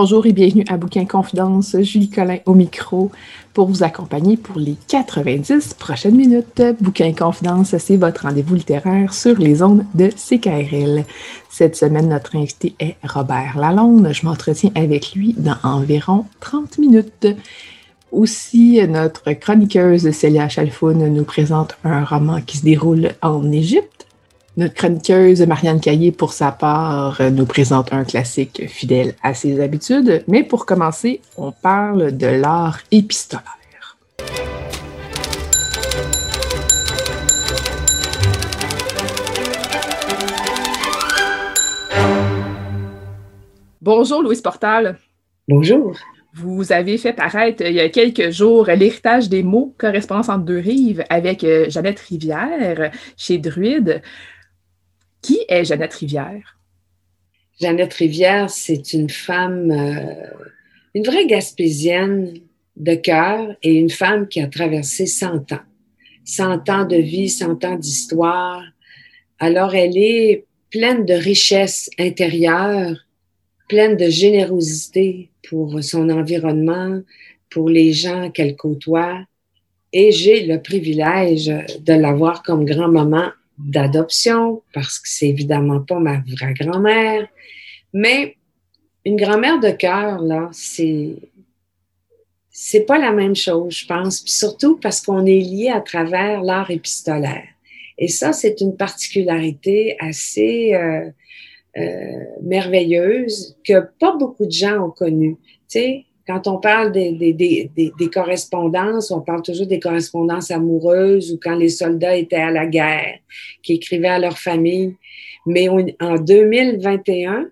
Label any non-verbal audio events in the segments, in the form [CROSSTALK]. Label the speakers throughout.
Speaker 1: Bonjour et bienvenue à Bouquin Confidence. Julie Collin au micro pour vous accompagner pour les 90 prochaines minutes. Bouquin Confidence, c'est votre rendez-vous littéraire sur les ondes de CKRL. Cette semaine, notre invité est Robert Lalonde. Je m'entretiens avec lui dans environ 30 minutes. Aussi, notre chroniqueuse Célia Chalfoun nous présente un roman qui se déroule en Égypte. Notre chroniqueuse Marianne Caillé, pour sa part, nous présente un classique fidèle à ses habitudes. Mais pour commencer, on parle de l'art épistolaire. Bonjour Louise Portal.
Speaker 2: Bonjour.
Speaker 1: Vous avez fait paraître il y a quelques jours L'héritage des mots, correspondance entre deux rives avec Jeannette Rivière chez Druide. Qui est Jeannette Rivière?
Speaker 2: Jeannette Rivière, c'est une femme, euh, une vraie gaspésienne de cœur et une femme qui a traversé 100 ans. 100 ans de vie, 100 ans d'histoire. Alors, elle est pleine de richesse intérieure, pleine de générosité pour son environnement, pour les gens qu'elle côtoie. Et j'ai le privilège de l'avoir comme grand-maman d'adoption, parce que c'est évidemment pas ma vraie grand-mère. Mais une grand-mère de cœur, là, c'est, c'est pas la même chose, je pense. Puis surtout parce qu'on est lié à travers l'art épistolaire. Et ça, c'est une particularité assez euh, euh, merveilleuse que pas beaucoup de gens ont connue. Tu sais, quand on parle des, des, des, correspondances, on parle toujours des correspondances amoureuses ou quand les soldats étaient à la guerre, qui écrivaient à leur famille. Mais en 2021,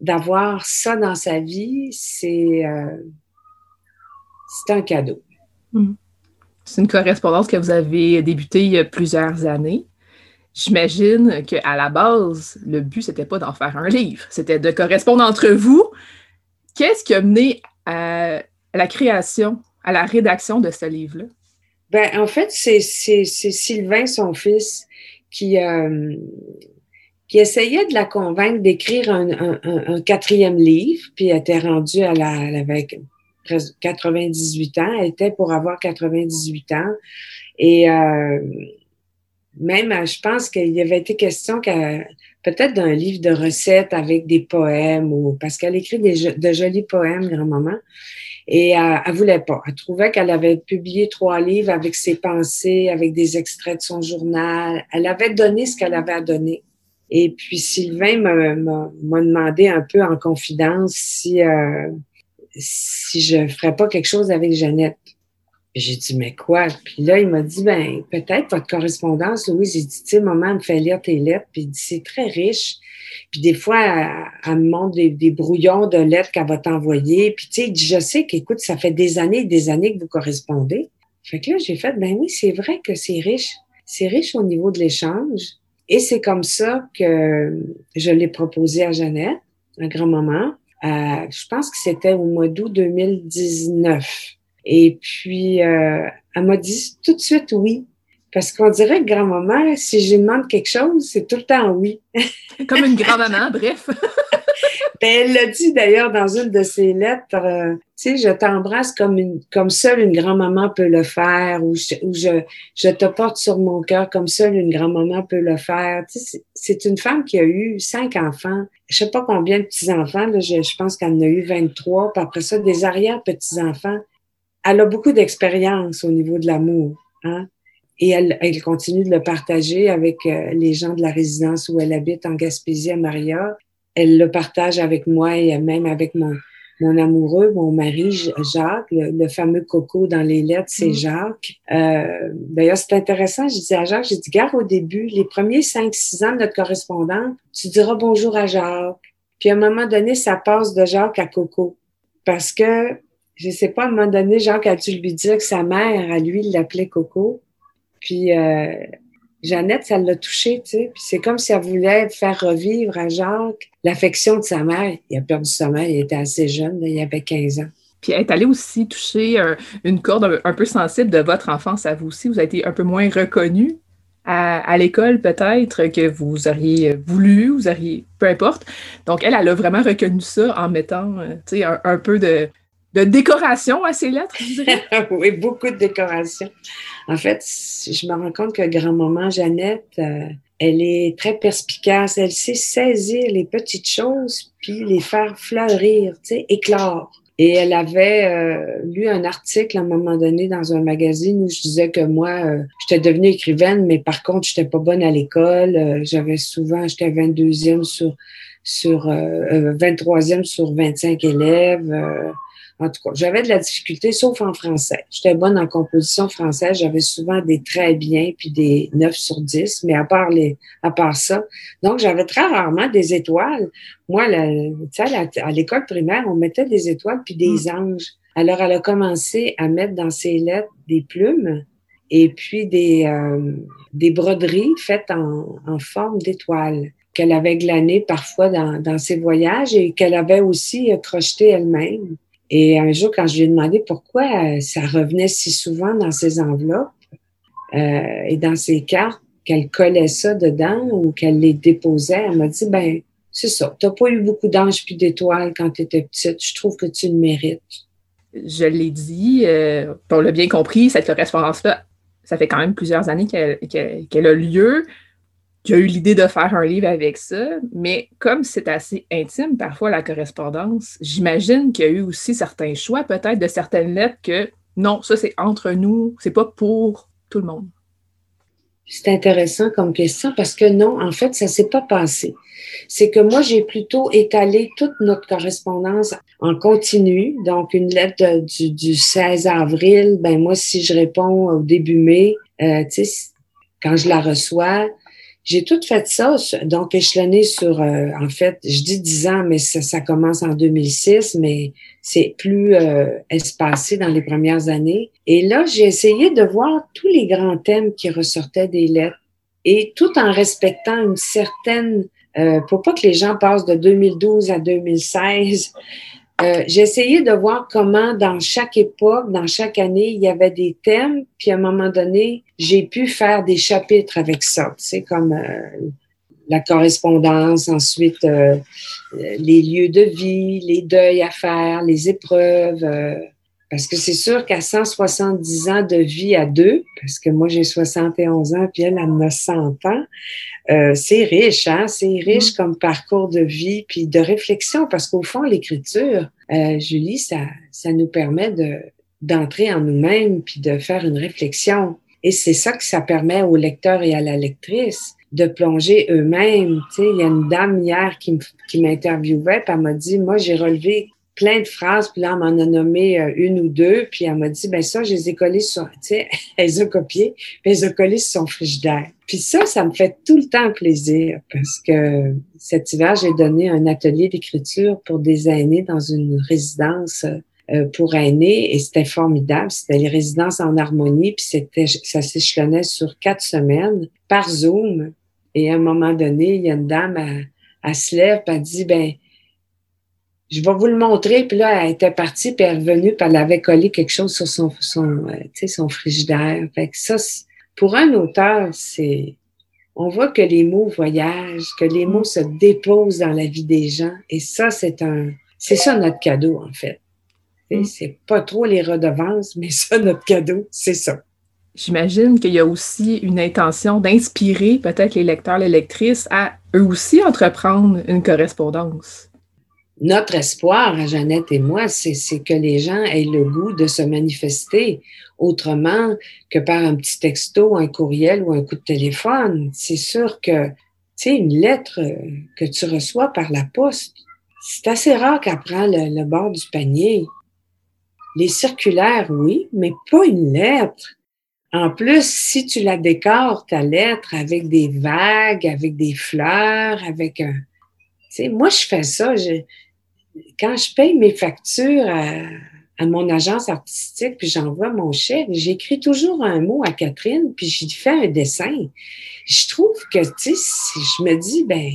Speaker 2: d'avoir ça dans sa vie, c'est euh, un cadeau.
Speaker 1: Hmm. C'est une correspondance que vous avez débutée il y a plusieurs années. J'imagine qu'à la base, le but, c'était pas d'en faire un livre, c'était de correspondre entre vous. Qu'est-ce qui a mené à la création, à la rédaction de ce livre-là?
Speaker 2: Ben, en fait, c'est Sylvain, son fils, qui, euh, qui essayait de la convaincre d'écrire un, un, un, quatrième livre, puis elle était rendue à la, presque 98 ans. Elle était pour avoir 98 ans. Et euh, même, je pense qu'il y avait été question qu'elle peut-être d'un livre de recettes avec des poèmes ou parce qu'elle écrit des, de jolis poèmes, grand-maman. Et elle, voulait pas. Elle trouvait qu'elle avait publié trois livres avec ses pensées, avec des extraits de son journal. Elle avait donné ce qu'elle avait à donner. Et puis Sylvain m'a demandé un peu en confidence si euh, si je ferais pas quelque chose avec Jeannette. J'ai dit, mais quoi? Puis là, il m'a dit, ben, peut-être votre correspondance, Louise. J'ai dit, tu sais, maman me fait lire tes lettres. Puis il dit, c'est très riche. Puis des fois, elle, me montre des, brouillons de lettres qu'elle va t'envoyer. Puis tu sais, je sais qu'écoute, ça fait des années et des années que vous correspondez. Fait que là, j'ai fait, ben oui, c'est vrai que c'est riche. C'est riche au niveau de l'échange. Et c'est comme ça que je l'ai proposé à Jeannette, à grand-maman. Euh, je pense que c'était au mois d'août 2019. Et puis, euh, elle m'a dit tout de suite oui. Parce qu'on dirait que grand-maman, si je lui demande quelque chose, c'est tout le temps oui. [LAUGHS]
Speaker 1: Comme une grand-maman, bref. [LAUGHS]
Speaker 2: Ben, elle l'a dit d'ailleurs dans une de ses lettres, euh, tu sais, je t'embrasse comme une, comme seule une grand-maman peut le faire, ou je, je, je, te porte sur mon cœur comme seule une grand-maman peut le faire. Tu sais, c'est une femme qui a eu cinq enfants, je sais pas combien de petits-enfants, je, je pense qu'elle en a eu 23, puis après ça, des arrière-petits-enfants. Elle a beaucoup d'expérience au niveau de l'amour, hein? Et elle, elle, continue de le partager avec euh, les gens de la résidence où elle habite en Gaspésie à Maria. Elle le partage avec moi et même avec mon, mon amoureux, mon mari Jacques, le, fameux coco dans les lettres, c'est mm. Jacques. Euh, D'ailleurs, c'est intéressant, je disais à Jacques, j'ai dit, gare au début, les premiers cinq, six ans de notre correspondance, tu diras bonjour à Jacques. Puis à un moment donné, ça passe de Jacques à Coco. Parce que, je sais pas, à un moment donné, Jacques a dû lui dire que sa mère, à lui, l'appelait Coco. Puis euh, Jeannette, ça l'a touché, tu sais. Puis c'est comme si elle voulait faire revivre à Jacques l'affection de sa mère. Il a perdu sa mère, il était assez jeune, il avait 15 ans.
Speaker 1: Puis elle est allée aussi toucher une corde un, peu sensible de votre enfance à vous aussi. Vous avez été un peu moins reconnu à, l'école peut-être que vous auriez voulu, vous auriez, peu importe. Donc elle, elle a vraiment reconnu ça en mettant, euh, tu sais, un, peu de, de décoration à ses lettres, [LAUGHS]
Speaker 2: oui, beaucoup de décoration. En fait, je me rends compte que grand-maman Jeannette, euh, elle est très perspicace. Elle sait saisir les petites choses puis les faire fleurir, tu sais, éclore. Et elle avait euh, lu un article à un moment donné dans un magazine où je disais que moi, euh, j'étais devenue écrivaine, mais par contre, j'étais pas bonne à l'école. J'avais souvent, j'étais 22e sur sur 23e sur 25 élèves. En tout cas, j'avais de la difficulté, sauf en français. J'étais bonne en composition française. J'avais souvent des très bien puis des 9 sur 10, mais à part les, à part ça. Donc, j'avais très rarement des étoiles. Moi, tu sais, à l'école primaire, on mettait des étoiles puis des hmm. anges. Alors, elle a commencé à mettre dans ses lettres des plumes et puis des, euh, des broderies faites en, en forme d'étoiles qu'elle avait glanées parfois dans, dans ses voyages et qu'elle avait aussi crocheté elle-même. Et un jour, quand je lui ai demandé pourquoi euh, ça revenait si souvent dans ses enveloppes euh, et dans ses cartes, qu'elle collait ça dedans ou qu'elle les déposait, elle m'a dit, ben, c'est ça, t'as pas eu beaucoup d'anges puis d'étoiles quand tu étais petite, je trouve que tu le mérites.
Speaker 1: Je l'ai dit, euh, on l'a bien compris, cette correspondance-là, ça fait quand même plusieurs années qu'elle a lieu qui a eu l'idée de faire un livre avec ça, mais comme c'est assez intime parfois la correspondance, j'imagine qu'il y a eu aussi certains choix, peut-être de certaines lettres que non, ça c'est entre nous, c'est pas pour tout le monde.
Speaker 2: C'est intéressant comme question parce que non, en fait, ça s'est pas passé. C'est que moi, j'ai plutôt étalé toute notre correspondance en continu. Donc, une lettre du, du 16 avril, ben moi, si je réponds au début mai, euh, tu sais, quand je la reçois, j'ai tout fait ça, donc échelonné sur, euh, en fait, je dis 10 ans, mais ça, ça commence en 2006, mais c'est plus euh, espacé dans les premières années. Et là, j'ai essayé de voir tous les grands thèmes qui ressortaient des lettres, et tout en respectant une certaine, euh, pour pas que les gens passent de 2012 à 2016, euh, j'ai essayé de voir comment dans chaque époque, dans chaque année, il y avait des thèmes, puis à un moment donné, j'ai pu faire des chapitres avec ça, sais, comme euh, la correspondance, ensuite euh, les lieux de vie, les deuils à faire, les épreuves. parce que c'est sûr qu'à 170 ans de vie à deux, parce que moi j'ai 71 ans, puis elle a 100 ans, euh, c'est riche, hein? C'est riche mm. comme parcours de vie puis de réflexion parce qu'au fond, l'écriture, euh, Julie, ça, ça nous permet de d'entrer en nous-mêmes puis de faire une réflexion. Et c'est ça que ça permet au lecteur et à la lectrice de plonger eux-mêmes. Tu sais, il y a une dame hier qui, m'interviewait, puis elle m'a dit, moi, j'ai relevé plein de phrases, puis là, elle m'en a nommé euh, une ou deux, puis elle m'a dit, ben ça, je les ai collées sur, [LAUGHS] tu sais, elle les a copiées, puis elle les a collées sur son frigidaire. Puis ça, ça me fait tout le temps plaisir, parce que cet hiver, j'ai donné un atelier d'écriture pour des aînés dans une résidence euh, pour aînés, et c'était formidable. C'était les résidences en harmonie, puis c'était, ça s'échelonnait sur quatre semaines par Zoom. Et à un moment donné, il y a une dame, elle, elle se lève, elle dit, ben je vais vous le montrer. Puis là, elle était partie, puis elle est revenue, puis elle avait collé quelque chose sur son, son, euh, son frigidaire. Fait que ça, pour un auteur, c'est on voit que les mots voyagent, que les mots se déposent dans la vie des gens. Et ça, c'est un, c'est ça notre cadeau, en fait. Mm. C'est pas trop les redevances, mais ça, notre cadeau, c'est ça.
Speaker 1: J'imagine qu'il y a aussi une intention d'inspirer peut-être les lecteurs, les lectrices à eux aussi entreprendre une correspondance.
Speaker 2: Notre espoir, Jeannette et moi, c'est que les gens aient le goût de se manifester autrement que par un petit texto, un courriel ou un coup de téléphone. C'est sûr que, tu sais, une lettre que tu reçois par la poste, c'est assez rare qu'elle prend le bord du panier. Les circulaires, oui, mais pas une lettre. En plus, si tu la décores, ta lettre, avec des vagues, avec des fleurs, avec un... Tu sais, moi, je fais ça. Quand je paye mes factures à, mon agence artistique, puis j'envoie mon chèque, j'écris toujours un mot à Catherine, puis j'y fais un dessin. Je trouve que, tu sais, je me dis, ben,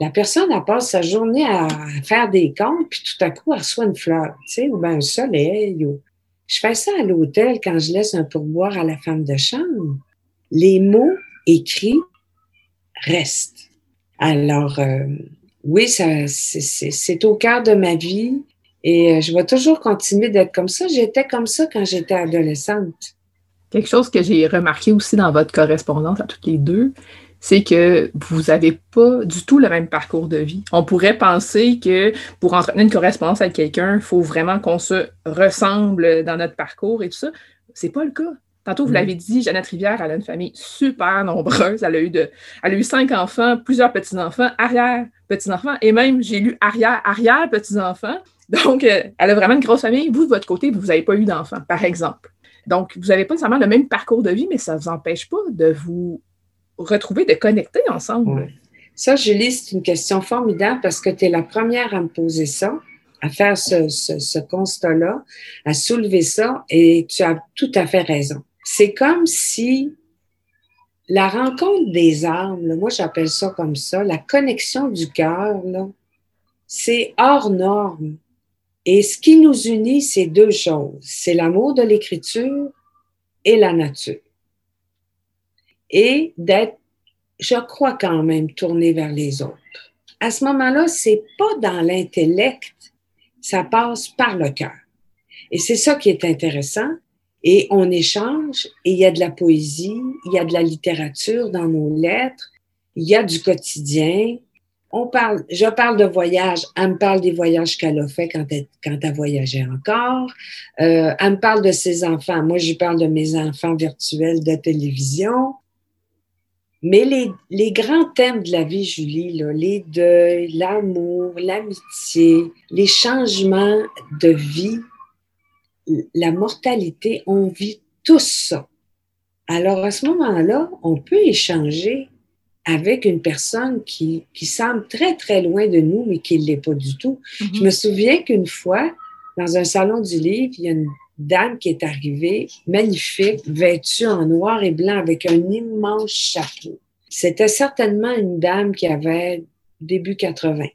Speaker 2: la personne, elle passe sa journée à faire des comptes, puis tout à coup, elle reçoit une fleur, tu sais, ou ben un soleil, ou je fais ça à l'hôtel quand je laisse un pourboire à la femme de chambre. Les mots écrits restent. Alors, euh, oui, c'est au cœur de ma vie et euh, je vais toujours continuer d'être comme ça. J'étais comme ça quand j'étais adolescente.
Speaker 1: Quelque chose que j'ai remarqué aussi dans votre correspondance à toutes les deux, c'est que vous n'avez pas du tout le même parcours de vie. On pourrait penser que pour entretenir une correspondance avec quelqu'un, il faut vraiment qu'on se ressemble dans notre parcours et tout ça. C'est pas le cas. Tantôt, vous l'avez dit, Jeannette Rivière, elle a une famille super nombreuse. Elle a eu, de, elle a eu cinq enfants, plusieurs petits-enfants, arrière-petits-enfants, et même, j'ai lu arrière-arrière-petits-enfants. Donc, euh, elle a vraiment une grosse famille. Vous, de votre côté, vous n'avez pas eu d'enfants, par exemple. Donc, vous n'avez pas nécessairement le même parcours de vie, mais ça ne vous empêche pas de vous retrouver, de connecter ensemble.
Speaker 2: Ça, Julie, c'est une question formidable parce que tu es la première à me poser ça, à faire ce, constat-là, à soulever ça, et tu as tout à fait raison. C'est comme si la rencontre des âmes, moi j'appelle ça comme ça, la connexion du cœur, c'est hors norme. Et ce qui nous unit, c'est deux choses. C'est l'amour de l'écriture et la nature et d'être, je crois quand même, tourné vers les autres. À ce moment-là, c'est pas dans l'intellect, ça passe par le cœur. Et c'est ça qui est intéressant. Et on échange, et il y a de la poésie, il y a de la littérature dans nos lettres, il y a du quotidien. On parle, je parle de voyage, elle me parle des voyages qu'elle a fait quand elle, quand elle voyageait encore. Euh, elle me parle de ses enfants. Moi, je parle de mes enfants virtuels de télévision. Mais les, grands thèmes de la vie, Julie, les deuils, l'amour, l'amitié, les changements de vie, la mortalité, on vit tout ça. Alors à ce moment-là, on peut échanger avec une personne qui, qui semble très, très loin de nous, mais qui ne l'est pas du tout. Mm-hmm. Je me souviens qu'une fois, dans un salon du livre, il y a une dame qui est arrivée, magnifique, vêtue en noir et blanc avec un immense chapeau. C'était certainement une dame qui avait début 80.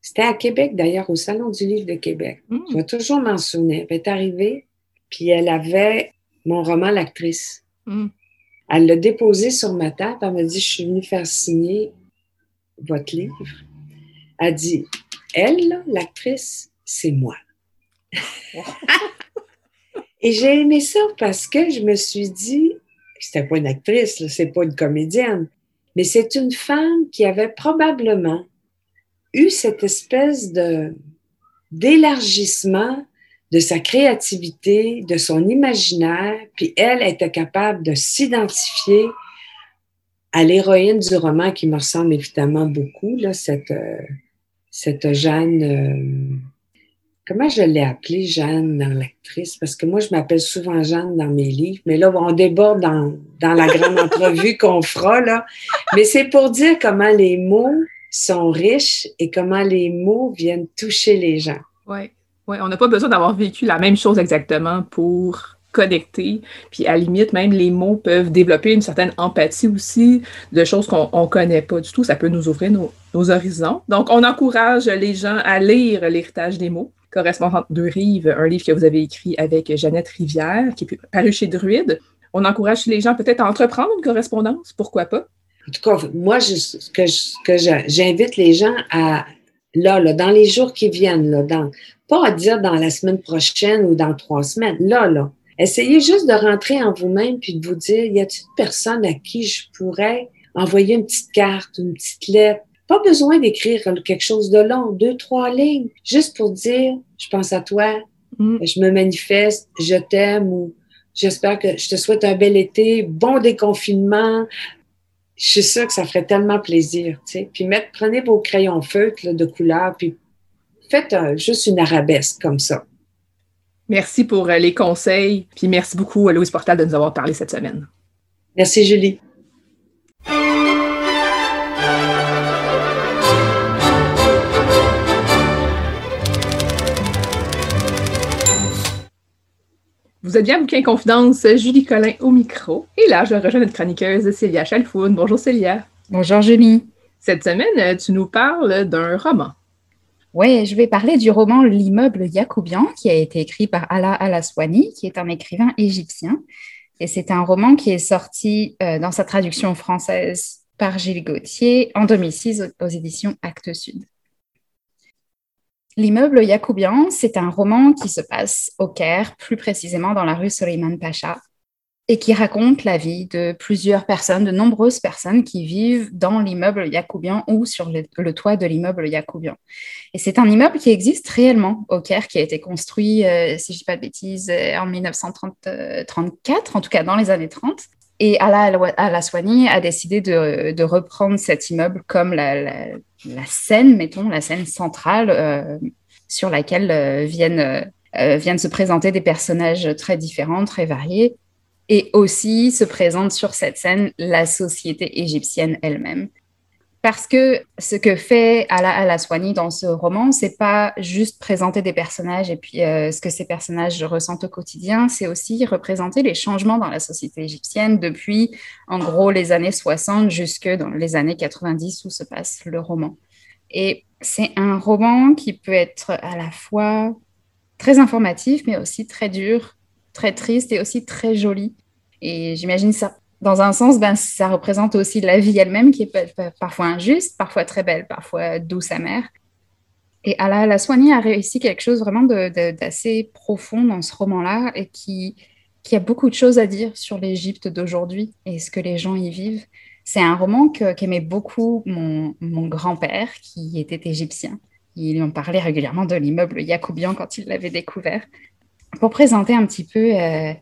Speaker 2: C'était à Québec, d'ailleurs, au Salon du Livre de Québec. Je vais toujours m'en souvenir. Elle est arrivée, puis elle avait mon roman L'actrice. Hmm. Elle l'a déposé sur ma table. Elle m'a dit Je suis venue faire signer votre livre. Elle dit Elle, l'actrice, c'est moi. [LAUGHS] Et j'ai aimé ça parce que je me suis dit, c'était pas une actrice, c'est pas une comédienne, mais c'est une femme qui avait probablement eu cette espèce de d'élargissement de sa créativité, de son imaginaire, puis elle était capable de s'identifier à l'héroïne du roman qui me ressemble évidemment beaucoup, là, cette, euh, cette Jeanne, euh, Comment je l'ai appelée Jeanne dans l'actrice? Parce que moi, je m'appelle souvent Jeanne dans mes livres, mais là, on déborde dans, dans la grande [LAUGHS] entrevue qu'on fera, là. Mais c'est pour dire comment les mots sont riches et comment les mots viennent toucher les gens.
Speaker 1: Oui, on n'a pas besoin d'avoir vécu la même chose exactement pour connecter. Puis à la limite, même les mots peuvent développer une certaine empathie aussi de choses qu'on ne connaît pas du tout. Ça peut nous ouvrir nos, horizons. Donc, on encourage les gens à lire l'héritage des mots correspondante de Rive, un livre que vous avez écrit avec Jeannette Rivière, qui est paru chez Druide. On encourage les gens peut-être à entreprendre une correspondance, pourquoi pas?
Speaker 2: En tout cas, moi, que j'invite les gens à, là, là, dans les jours qui viennent, là, dans, pas à dire dans la semaine prochaine ou dans trois semaines, là, là, essayez juste de rentrer en vous-même puis de vous dire, y a-t-il une personne à qui je pourrais envoyer une petite carte, une petite lettre? Pas besoin d'écrire quelque chose de long, deux, trois lignes, juste pour dire, je pense à toi, mm. je me manifeste, je t'aime ou j'espère que je te souhaite un bel été, bon déconfinement, je suis sûre que ça ferait tellement plaisir. Puis mettre, prenez vos crayons feutres de couleur, puis faites juste une arabesque comme ça.
Speaker 1: Merci pour euh, les conseils, puis merci beaucoup à Louise Portal de nous avoir parlé cette semaine.
Speaker 2: Merci Julie.
Speaker 1: Vous êtes bien à Bouquin Confidence, Julie Collin au micro. Et là, je rejoins notre chroniqueuse Célia Chalfoun. Bonjour Célia.
Speaker 3: Bonjour Julie.
Speaker 1: Cette semaine, tu nous parles d'un roman.
Speaker 3: Oui, je vais parler du roman L'immeuble Yacoubian qui a été écrit par Ala Alaswani, qui est un écrivain égyptien. Et c'est un roman qui est sorti euh, dans sa traduction française par Gilles Gauthier en 2006 aux éditions Actes Sud. L'immeuble Yacoubian, c'est un roman qui se passe au Caire, plus précisément dans la rue Soleiman Pacha, et qui raconte la vie de plusieurs personnes, de nombreuses personnes qui vivent dans l'immeuble Yacoubian ou sur le, toit de l'immeuble Yacoubian. Et c'est un immeuble qui existe réellement au Caire, qui a été construit, euh, si je ne dis pas de bêtises, euh, en 1934, en tout cas dans les années 30. Et Ala Soigny a décidé de, reprendre cet immeuble comme la, scène, mettons, la scène centrale euh, sur laquelle euh, euh, viennent se présenter des personnages très différents, très variés. Et aussi se présente sur cette scène la société égyptienne elle-même. Parce que ce que fait Ala Alaswani dans ce roman, c'est pas juste présenter des personnages et puis euh, ce que ces personnages ressentent au quotidien, c'est aussi représenter les changements dans la société égyptienne depuis, en gros, les années 60 jusque dans les années 90 où se passe le roman. Et c'est un roman qui peut être à la fois très informatif, mais aussi très dur, très triste et aussi très joli. Et j'imagine ça dans un sens, ben, ça représente aussi la vie elle-même qui est parfois injuste, parfois très belle, parfois douce, amère. Et Ala la Soigny a réussi quelque chose vraiment d'assez profond dans ce roman-là et qui, qui a beaucoup de choses à dire sur l'Égypte d'aujourd'hui et ce que les gens y vivent. C'est un roman qu'aimait beaucoup mon, mon grand-père qui était égyptien. Il en parlait régulièrement de l'immeuble Yacoubian quand il l'avait découvert. Pour présenter un petit peu euh,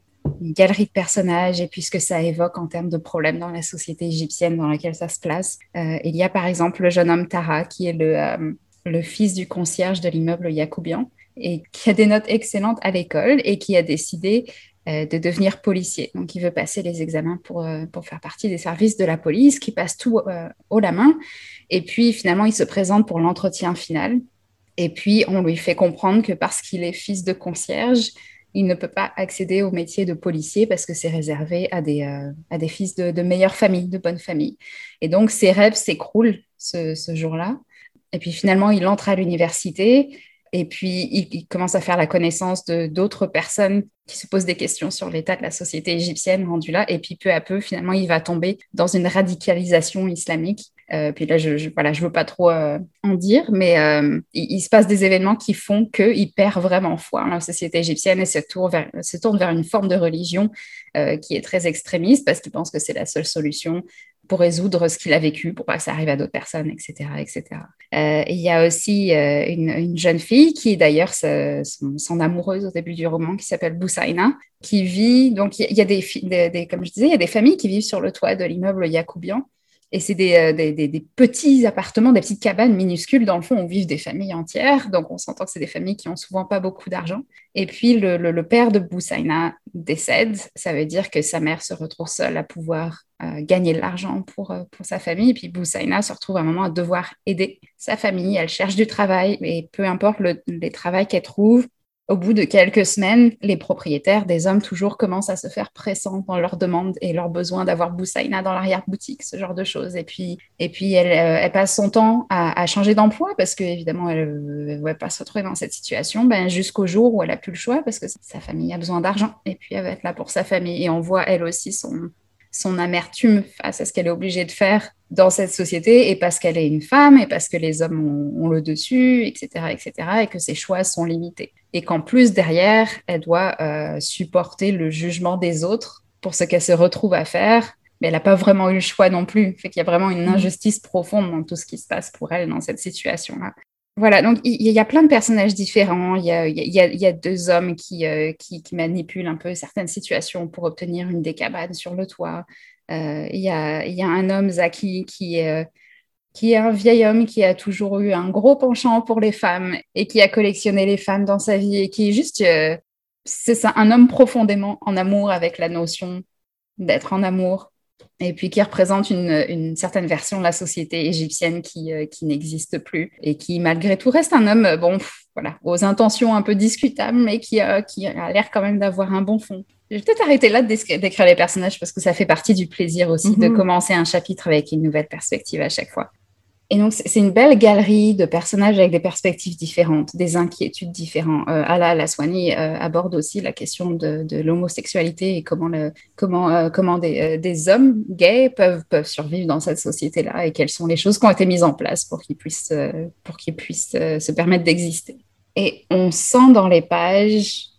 Speaker 3: une galerie de personnages et puis ce que ça évoque en termes de problèmes dans la société égyptienne dans laquelle ça se place. Euh, il y a par exemple le jeune homme Tara, qui est le, euh, fils du concierge de l'immeuble Yacoubian et qui a des notes excellentes à l'école et qui a décidé euh, de devenir policier. Donc, il veut passer les examens pour, pour faire partie des services de la police, qui passe tout haut la main. Et puis, finalement, il se présente pour l'entretien final. Et puis, on lui fait comprendre que parce qu'il est fils de concierge, il ne peut pas accéder au métier de policier parce que c'est réservé à des, euh, à des fils de, de meilleures familles, de bonnes familles. Et donc, ses rêves s'écroulent ce, ce jour-là. Et puis finalement, il entre à l'université et puis, il, commence à faire la connaissance de d'autres personnes qui se posent des questions sur l'état de la société égyptienne rendue là. Et puis, peu à peu, finalement, il va tomber dans une radicalisation islamique. Euh, puis là, je, ne voilà, je veux pas trop euh, en dire, mais euh, il, se passe des événements qui font qu'il perd vraiment foi en la société égyptienne et se tourne vers, une forme de religion qui est très extrémiste parce qu'il pense que c'est la seule solution pour résoudre ce qu'il a vécu, pour pas que ça arrive à d'autres personnes, etc. etc. Il y a aussi une, jeune fille qui d'ailleurs son, amoureuse au début du roman, qui s'appelle Boussaina, qui vit, donc il y, a des, des, comme je disais, il y a des familles qui vivent sur le toit de l'immeuble Yacoubian, et c'est euh, des, des, petits appartements, des petites cabanes minuscules dans le fond où vivent des familles entières. Donc on s'entend que c'est des familles qui ont souvent pas beaucoup d'argent. Et puis le, le, père de Boussaina décède. Ça veut dire que sa mère se retrouve seule à pouvoir euh, gagner de l'argent pour, euh, pour sa famille. Et puis Boussaina se retrouve à un moment à devoir aider sa famille. Elle cherche du travail, mais peu importe le, les travaux qu'elle trouve, au bout de quelques semaines, les propriétaires, des hommes toujours, commencent à se faire pressants dans leurs demandes et leur besoin d'avoir Boussaïna dans l'arrière-boutique, ce genre de choses. Et puis, euh, elle passe son temps à, changer d'emploi parce qu'évidemment, elle ne va pas se retrouver dans cette situation ben, jusqu'au jour où elle a plus le choix parce que sa famille a besoin d'argent. Et puis, elle va être là pour sa famille. Et on voit elle aussi son, son amertume face à ce qu'elle est obligée de faire dans cette société et parce qu'elle est une femme et parce que les hommes ont, le dessus, etc., etc., et que ses choix sont limités. Et qu'en plus, derrière, elle doit euh, supporter le jugement des autres pour ce qu'elle se retrouve à faire, mais elle n'a pas vraiment eu le choix non plus. Fait qu'il y a vraiment une mmh. injustice profonde dans tout ce qui se passe pour elle dans cette situation-là. Voilà, donc il y, a plein de personnages différents. Il y a, deux hommes euh, qui, qui, manipulent un peu certaines situations pour obtenir une des cabanes sur le toit. Euh, il, y a, un homme, Zaki, qui euh, qui est un vieil homme qui a toujours eu un gros penchant pour les femmes et qui a collectionné les femmes dans sa vie et qui est juste, c'est ça, un homme profondément en amour avec la notion d'être en amour et puis qui représente une, certaine version de la société égyptienne qui, euh, qui n'existe plus et qui, malgré tout, reste un homme, euh, bon, voilà, aux intentions un peu discutables, mais qui, qui a l'air quand même d'avoir un bon fond. Je vais peut-être arrêter là d'écrire les personnages parce que ça fait partie du plaisir aussi de mhm. commencer un chapitre avec une nouvelle perspective à chaque fois. Et donc, c'est une belle galerie de personnages avec des perspectives différentes, des inquiétudes différentes. Euh, Ala Laswani euh, aborde aussi la question de, l'homosexualité et comment, euh, euh, des, hommes gays peuvent, survivre dans cette société-là et quelles sont les choses qui ont été mises en place pour qu'ils puissent, se permettre d'exister. Et on sent dans les pages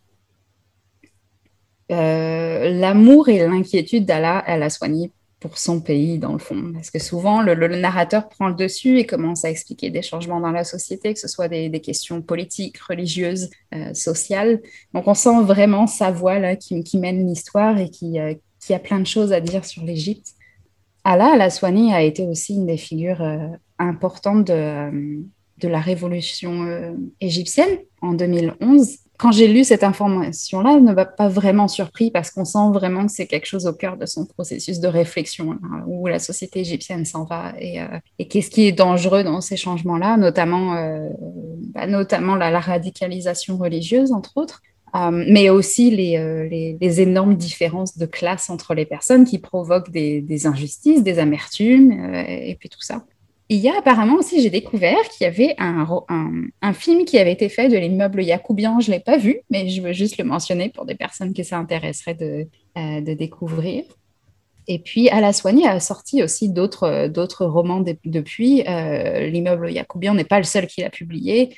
Speaker 3: l'amour et l'inquiétude d'Ala Alaswani pour son pays, dans le fond. Parce que souvent, le, narrateur prend le dessus et commence à expliquer des changements dans la société, que ce soit des, questions politiques, religieuses, euh, sociales. Donc, on sent vraiment sa voix là, qui, mène l'histoire et qui, euh, qui, a plein de choses à dire sur l'Égypte. Ala Al-Aswani a été aussi une des figures euh, importantes de, de la révolution égyptienne en 2011 quand j'ai lu cette information-là, ne m'a pas vraiment surpris parce qu'on sent vraiment que c'est quelque chose au cœur de son processus de réflexion, hein, où la société égyptienne s'en va et, euh, et qu'est-ce qui est dangereux dans ces changements-là, notamment, euh, bah, notamment la, radicalisation religieuse, entre autres. Euh, mais aussi les, les, énormes différences de classe entre les personnes qui provoquent des, des injustices, des amertumes, et puis tout ça il y a apparemment aussi, j'ai découvert qu'il y avait un, film qui avait été fait de l'immeuble Yacoubian. Je ne l'ai pas vu, mais je veux juste le mentionner pour des personnes qui s'intéresseraient de, euh, de découvrir. Et puis, Alaswani a sorti aussi d'autres romans depuis. Euh, l'immeuble Yacoubian n'est pas le seul qu'il a publié.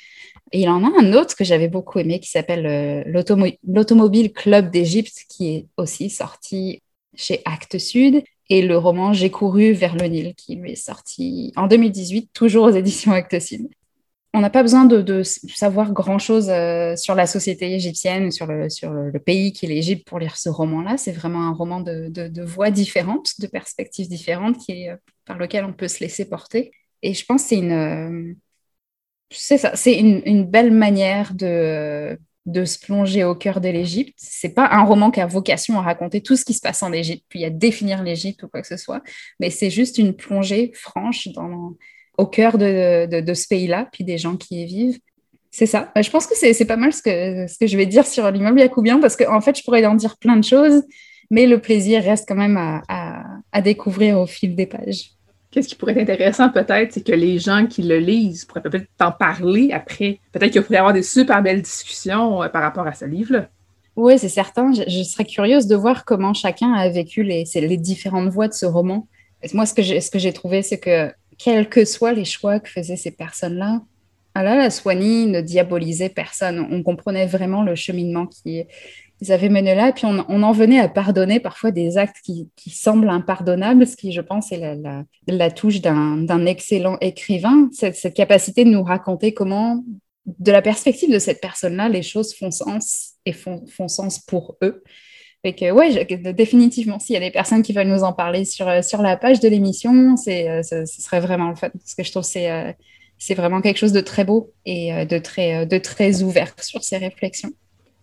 Speaker 3: Il en a un autre que j'avais beaucoup aimé qui s'appelle euh, L'Automobile Club d'Égypte, qui est aussi sorti chez Actes Sud et le roman J'ai couru vers le Nil, qui lui est sorti en 2018, toujours aux éditions Actocide. On n'a pas besoin de, savoir grand-chose euh, sur la société égyptienne, sur le, sur le pays qui est l'Égypte pour lire ce roman-là. C'est vraiment un roman de, de, voix différentes, de perspectives différentes, qui euh, par lequel on peut se laisser porter. Et je pense que c'est une, euh, une, une, belle manière de, de se plonger au cœur de l'Égypte. C'est pas un roman qui a vocation à raconter tout ce qui se passe en Égypte, puis à définir l'Égypte ou quoi que ce soit, mais c'est juste une plongée franche au cœur de, ce pays-là, puis des gens qui y vivent. C'est ça. Je pense que c'est pas mal ce que, ce que je vais dire sur l'immeuble Yacoubien, parce qu'en en fait, je pourrais en dire plein de choses, mais le plaisir reste quand même à découvrir au fil des pages.
Speaker 1: Qu'est-ce qui pourrait être intéressant peut-être, c'est que les gens qui le lisent pourraient peut-être t'en parler après. Peut-être qu'il pourrait y avoir des super belles discussions euh, par rapport à ce livre-là.
Speaker 3: Oui, c'est certain. Je, serais curieuse de voir comment chacun a vécu les, les différentes voix de ce roman. Moi, ce que j'ai trouvé, c'est que quels que soient les choix que faisaient ces personnes-là, ah là, la Swanny ne diabolisait personne. On comprenait vraiment le cheminement qui, ils avaient mené là. Et puis on, en venait à pardonner parfois des actes qui, semblent impardonnables, ce qui, je pense, est la, touche d'un excellent écrivain, cette, capacité de nous raconter comment, de la perspective de cette personne-là, les choses font sens et font, sens pour eux. Et que, ouais, définitivement, s'il y a des personnes qui veulent nous en parler sur, sur la page de l'émission, c'est, ce, serait vraiment le fun. Parce que je trouve que c'est, euh, c'est vraiment quelque chose de très beau et euh, de très, de très ouvert sur ces réflexions.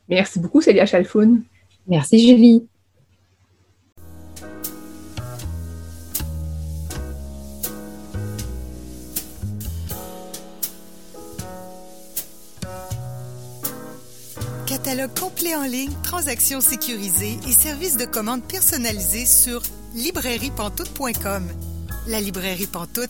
Speaker 1: Merci beaucoup, Célia Chalfoun.
Speaker 3: Merci, Julie.
Speaker 4: Catalogue complet en ligne, transactions sécurisées et services de commande personnalisés sur librairiepantoute.com. La librairie Pantoute,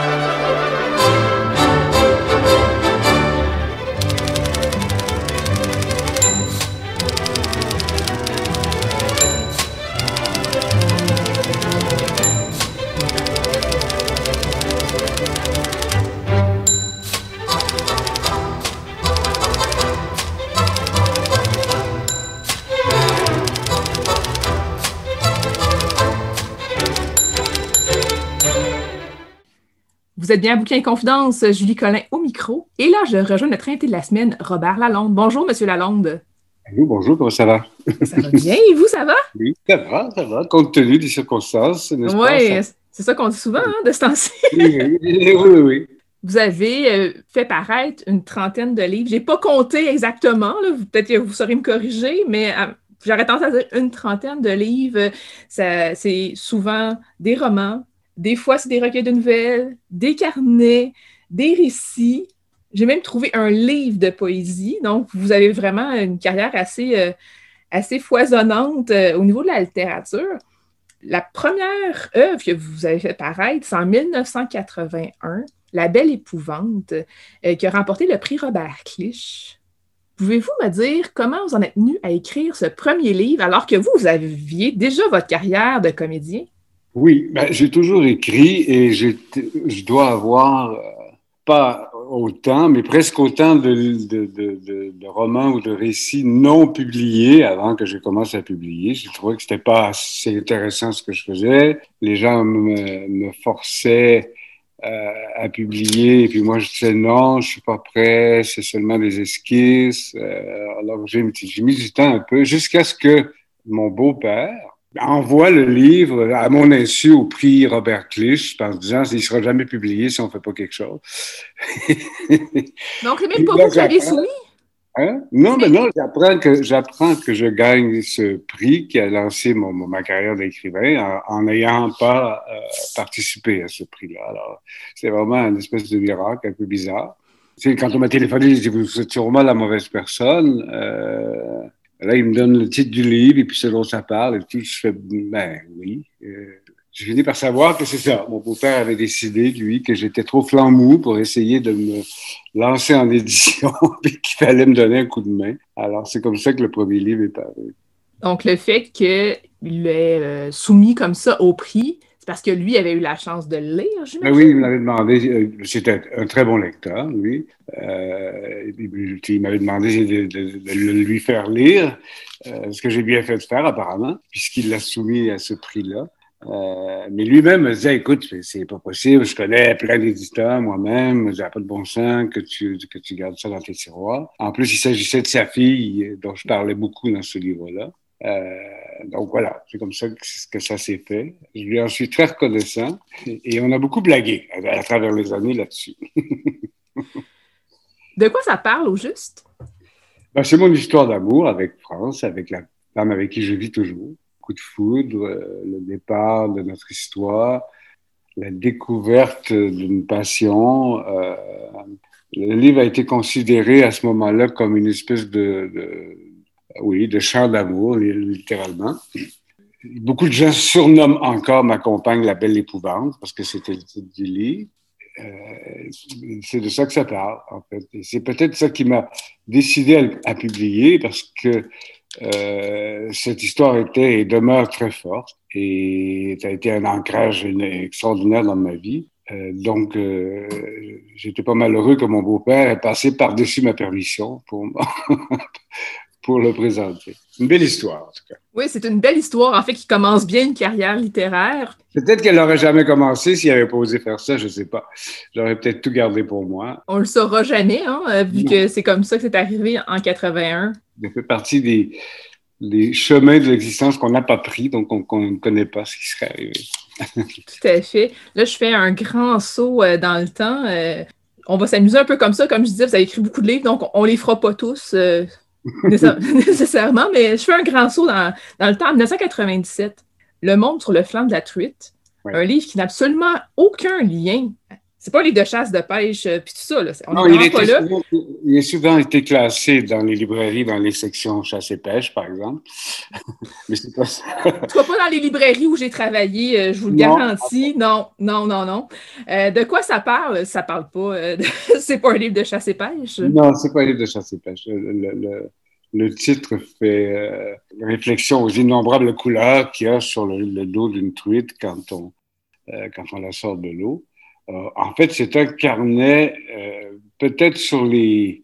Speaker 1: Vous êtes bien à Bouquin Confidence, Julie Collin au micro. Et là, je rejoins notre invité de la semaine, Robert Lalonde. Bonjour, Monsieur Lalonde.
Speaker 5: Bonjour, bonjour, comment ça va?
Speaker 1: Ça va [LAUGHS] bien, et vous, ça va?
Speaker 5: Oui, ça va, ça va, compte tenu des circonstances,
Speaker 1: n'est-ce pas? Oui, c'est ça qu'on dit souvent, hein, de ce temps-ci.
Speaker 5: oui, oui, oui, oui.
Speaker 1: Vous avez euh, fait paraître une trentaine de livres. Je n'ai pas compté exactement, peut-être que vous saurez me corriger, mais euh, j'aurais tendance à dire une trentaine de livres. C'est souvent des romans, des fois c'est des recueils de nouvelles, des carnets, des récits. J'ai même trouvé un livre de poésie. Donc, vous avez vraiment une carrière assez, euh, foisonnante au niveau de la littérature. La première œuvre que vous avez fait paraître, c'est en 1981. La Belle Épouvante, euh, qui a remporté le prix Robert Clich. Pouvez-vous me dire comment vous en êtes venu à écrire ce premier livre alors que vous, vous aviez déjà votre carrière de comédien?
Speaker 5: Oui, ben, j'ai toujours écrit et je dois avoir, euh, pas autant, mais presque autant de, de, romans ou de récits non publiés avant que je commence à publier. Je trouvais que c'était pas assez intéressant ce que je faisais. Les gens me, me forçaient euh, à publier. Et puis moi, je disais non, je suis pas prêt, c'est seulement des esquisses. Euh, alors j'ai mis du temps un peu jusqu'à ce que mon beau-père envoie le livre à mon insu au prix Robert Clich en disant qu'il ne sera jamais publié si on ne fait pas quelque chose.
Speaker 1: Donc, c'est même pas vous qui avez soumis?
Speaker 5: Hein? Non, mais non, j'apprends que, j'apprends que je gagne ce prix qui a lancé mon, ma carrière d'écrivain en n'ayant pas euh, participé à ce prix-là. Alors, c'est vraiment une espèce de miracle un peu bizarre. Tu quand on m'a téléphoné, je dit, vous êtes sûrement la mauvaise personne. Euh, là, il me donne le titre du livre et puis ce dont ça parle. Et puis, je fais, ben oui. Euh, j'ai fini par savoir que c'est ça. Mon beau-père avait décidé, lui, que j'étais trop flambou pour essayer de me lancer en édition [LAUGHS] et qu'il fallait me donner un coup de main. Alors, c'est comme ça que le premier livre est paru.
Speaker 1: Donc, le fait qu'il l'ait euh, soumis comme ça au prix, c'est parce que lui avait eu la chance de le lire, j'imagine?
Speaker 5: Ben oui, il m'avait demandé, euh, c'était un très bon lecteur, lui. Euh, il m'avait demandé de, lui faire lire, ce que j'ai bien fait de faire apparemment, puisqu'il l'a soumis à ce prix-là. Euh, mais lui-même me disait, écoute, c'est pas possible, je connais plein d'éditeurs moi-même, j'ai pas de bon sens que tu, que tu gardes ça dans tes tiroirs. En plus, il s'agissait de sa fille, dont je parlais beaucoup dans ce livre-là. Euh, donc voilà, c'est comme ça que, ça s'est fait. Je lui en suis très reconnaissant et, on a beaucoup blagué à, travers les années là-dessus. [LAUGHS]
Speaker 1: de quoi ça parle au juste?
Speaker 5: Ben, c'est mon histoire d'amour avec France, avec la femme avec qui je vis toujours coup de foudre, euh, le départ de notre histoire, la découverte d'une passion. Euh, le livre a été considéré à ce moment-là comme une espèce de, oui, de chant d'amour, littéralement. Beaucoup de gens surnomment encore ma compagne la belle épouvante parce que c'était le titre du livre. Euh, c'est de ça que ça parle, en fait. c'est peut-être ça qui m'a décidé à, publier parce que euh, cette histoire était et demeure très forte et ça a été un ancrage extraordinaire dans ma vie. Euh, donc, euh, j'étais pas malheureux que mon beau-père ait passé par-dessus ma permission pour, [LAUGHS] pour le présenter. Une belle histoire, en tout cas.
Speaker 1: Oui, c'est une belle histoire, en fait, qui commence bien une carrière littéraire.
Speaker 5: Peut-être qu'elle n'aurait jamais commencé s'il avait pas osé faire ça, je ne sais pas. J'aurais peut-être tout gardé pour moi.
Speaker 1: On le saura jamais, hein, euh, vu que c'est comme ça que c'est arrivé en 81.
Speaker 5: Ça fait partie des, des chemins de l'existence qu'on n'a pas pris, donc on ne connaît pas ce qui serait arrivé. [LAUGHS]
Speaker 1: Tout à fait. Là, je fais un grand saut euh, dans le temps. Euh, on va s'amuser un peu comme ça. Comme je disais, vous avez écrit beaucoup de livres, donc on ne les fera pas tous. [LAUGHS] [LAUGHS] nécessairement, mais je fais un grand saut dans, le temps. En 1997, Le Monde sur le flanc de la truite, un livre qui n'a absolument aucun lien. C'est pas un livre de chasse, de pêche, euh, puis tout ça. Là.
Speaker 5: On non, il, pas là. il a souvent été classé dans les librairies, dans les sections chasse et pêche, par exemple. [LAUGHS]
Speaker 1: mais c'est pas ça. En tout cas, pas dans les librairies où j'ai travaillé, euh, je vous le garantis. Non, non, non, non. Euh, de quoi ça parle? Ça parle pas. [LAUGHS] c'est pas un livre de chasse et pêche?
Speaker 5: Non, c'est pas un livre de chasse et pêche. le, le titre fait euh, réflexion aux innombrables couleurs qu'il y a sur le, dos d'une truite quand on, euh, quand on la sort de l'eau. Euh, en fait, c'est un carnet peut-être sur les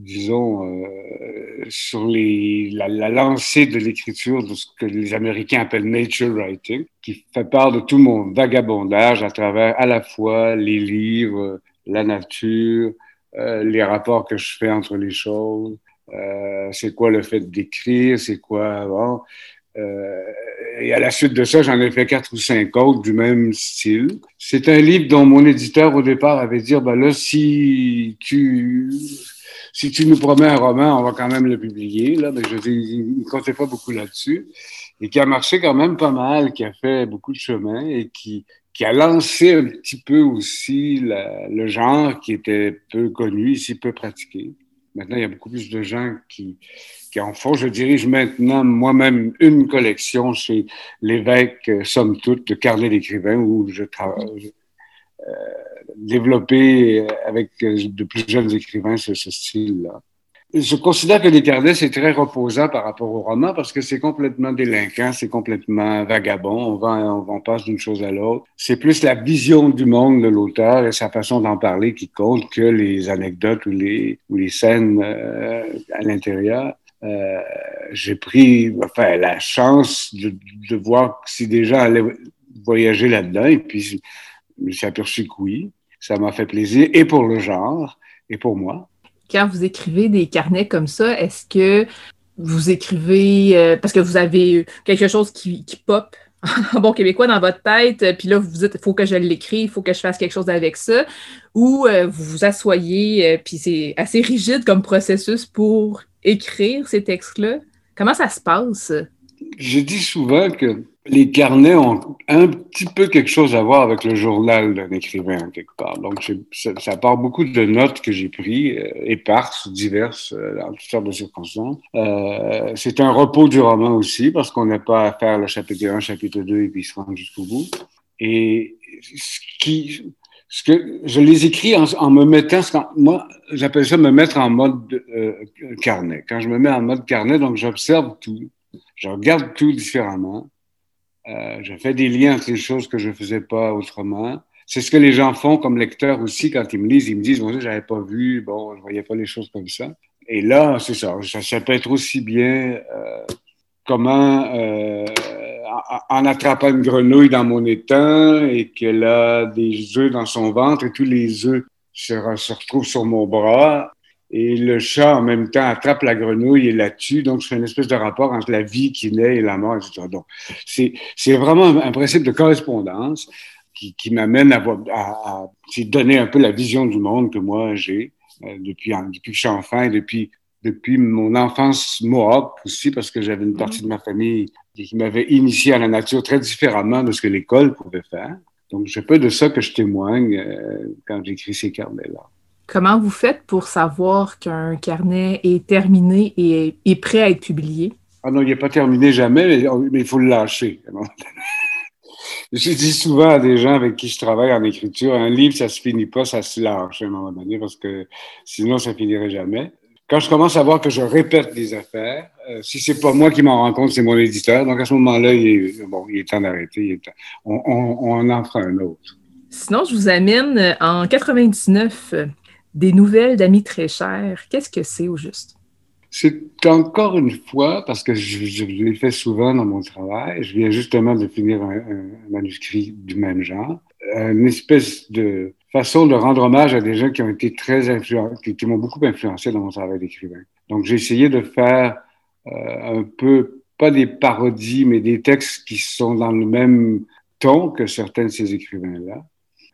Speaker 5: disons, euh, sur les, la, la lancée de l'écriture de ce que les Américains appellent nature writing, qui fait part de tout mon vagabondage à travers à la fois les livres, la nature, euh, les rapports que je fais entre les choses, euh, c'est quoi le fait d'écrire, c'est quoi bon, euh, et à la suite de ça, j'en ai fait quatre ou cinq autres du même style. C'est un livre dont mon éditeur au départ avait dit, ben là, si tu si tu nous promets un roman, on va quand même le publier. Là, mais je il ne comptait pas beaucoup là-dessus. Et qui a marché quand même pas mal, qui a fait beaucoup de chemin et qui, qui a lancé un petit peu aussi le genre qui était peu connu, ici peu pratiqué. Maintenant, il y a beaucoup plus de gens qui, qui en font. Je dirige maintenant moi-même une collection chez l'évêque, euh, somme toute, de carnet d'écrivains où je travaille. Euh, développé avec euh, de plus jeunes écrivains ce, ce style-là. Je considère que les carnets, c'est très reposant par rapport au roman parce que c'est complètement délinquant, c'est complètement vagabond, on va, on, on passe d'une chose à l'autre. C'est plus la vision du monde de l'auteur et sa façon d'en parler qui compte que les anecdotes ou les, ou les scènes euh, à l'intérieur. Euh, j'ai pris enfin, la chance de, de voir si des gens allaient voyager là-dedans et puis je me suis aperçu que oui, ça m'a fait plaisir et pour le genre et pour moi.
Speaker 1: Quand vous écrivez des carnets comme ça, est-ce que vous écrivez euh, parce que vous avez quelque chose qui, qui pop [LAUGHS] bon québécois dans votre tête, puis là, vous vous dites, il faut que je l'écris, il faut que je fasse quelque chose avec ça, ou euh, vous vous asseyez, puis c'est assez rigide comme processus pour écrire ces textes-là? Comment ça se passe?
Speaker 5: Je dis souvent que les carnets ont un petit peu quelque chose à voir avec le journal d'un écrivain, quelque part. Donc, ça, part beaucoup de notes que j'ai prises, euh, éparses, diverses, euh, dans toutes sortes de circonstances. Euh, c'est un repos du roman aussi, parce qu'on n'a pas à faire le chapitre 1, chapitre 2, et puis se rendre jusqu'au bout. Et ce qui, ce que je les écris en, en me mettant, moi, j'appelle ça me mettre en mode euh, carnet. Quand je me mets en mode carnet, donc j'observe tout, je regarde tout différemment euh, je fais des liens entre les choses que je ne faisais pas autrement. C'est ce que les gens font comme lecteurs aussi quand ils me lisent. Ils me disent, bon, j'avais pas vu, bon, je voyais pas les choses comme ça. Et là, c'est ça, ça, peut être aussi bien euh, comment, euh, en, attrapant une grenouille dans mon étang et qu'elle a des œufs dans son ventre et tous les œufs se, se retrouvent sur mon bras, et le chat, en même temps, attrape la grenouille et la tue. Donc, c'est une espèce de rapport entre la vie qui naît et la mort, etc. Donc, c'est, c'est vraiment un, principe de correspondance qui, qui m'amène à, à, à, donner un peu la vision du monde que moi j'ai euh, depuis, depuis que je suis enfant et depuis, depuis mon enfance mohawk aussi, parce que j'avais une partie de ma famille qui m'avait initié à la nature très différemment de ce que l'école pouvait faire. Donc, c'est peu de ça que je témoigne euh, quand j'écris ces carnets-là.
Speaker 1: Comment vous faites pour savoir qu'un carnet est terminé et est prêt à être publié?
Speaker 5: Ah non, il n'est pas terminé jamais, mais il faut le lâcher. je dis souvent à des gens avec qui je travaille en écriture, un livre, ça se finit pas, ça se lâche à un moment donné, parce que sinon, ça finirait jamais. Quand je commence à voir que je répète des affaires, euh, si c'est pas moi qui m'en rends compte, c'est mon éditeur. Donc à ce moment-là, il est, bon, il est temps d'arrêter. On, on, on en fera un autre.
Speaker 1: Sinon, je vous amène en 99 des nouvelles d'amis très chers. Qu'est-ce que c'est au juste?
Speaker 5: C'est encore une fois, parce que je, je, l'ai fait souvent dans mon travail, je viens justement de finir un, un, manuscrit du même genre, une espèce de façon de rendre hommage à des gens qui ont été très influents, qui, qui m'ont beaucoup influencé dans mon travail d'écrivain. Donc j'ai essayé de faire euh, un peu, pas des parodies, mais des textes qui sont dans le même ton que certains de ces écrivains-là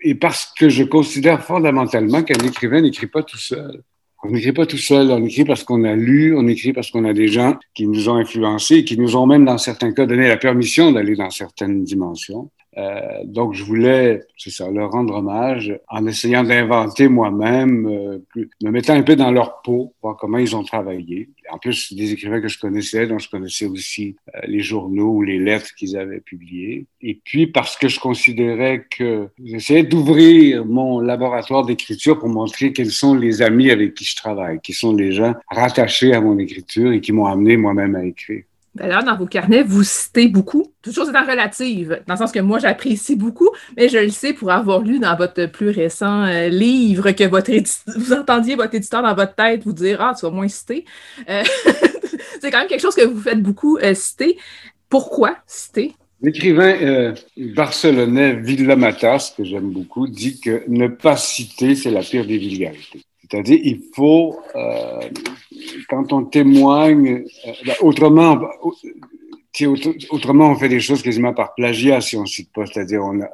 Speaker 5: et parce que je considère fondamentalement qu'un écrivain n'écrit pas tout seul. On n'écrit pas tout seul, on écrit parce qu'on a lu, on écrit parce qu'on a des gens qui nous ont influencés, qui nous ont même, dans certains cas, donné la permission d'aller dans certaines dimensions. Euh, donc, je voulais, c'est ça, leur rendre hommage en essayant d'inventer moi-même, euh, me mettant un peu dans leur peau, voir comment ils ont travaillé. En plus, des écrivains que je connaissais, dont je connaissais aussi euh, les journaux ou les lettres qu'ils avaient publiées. Et puis, parce que je considérais que j'essayais d'ouvrir mon laboratoire d'écriture pour montrer quels sont les amis avec qui je travaille, qui sont les gens rattachés à mon écriture et qui m'ont amené moi-même à écrire.
Speaker 1: D'ailleurs, dans vos carnets, vous citez beaucoup, toujours étant relative, dans le sens que moi, j'apprécie beaucoup, mais je le sais pour avoir lu dans votre plus récent euh, livre que votre [LAUGHS] vous entendiez votre éditeur dans votre tête vous dire Ah, tu vas moins citer. Euh, [LAUGHS] c'est quand même quelque chose que vous faites beaucoup euh, citer. Pourquoi citer?
Speaker 5: L'écrivain barcelonais Villa Matas, que j'aime beaucoup, dit que ne pas citer, c'est la pire des vulgarités. C'est-à-dire, il faut, euh, quand on témoigne, euh, ben, autrement, autrement, on fait des choses quasiment par plagiat si on cite pas. C'est-à-dire, on a,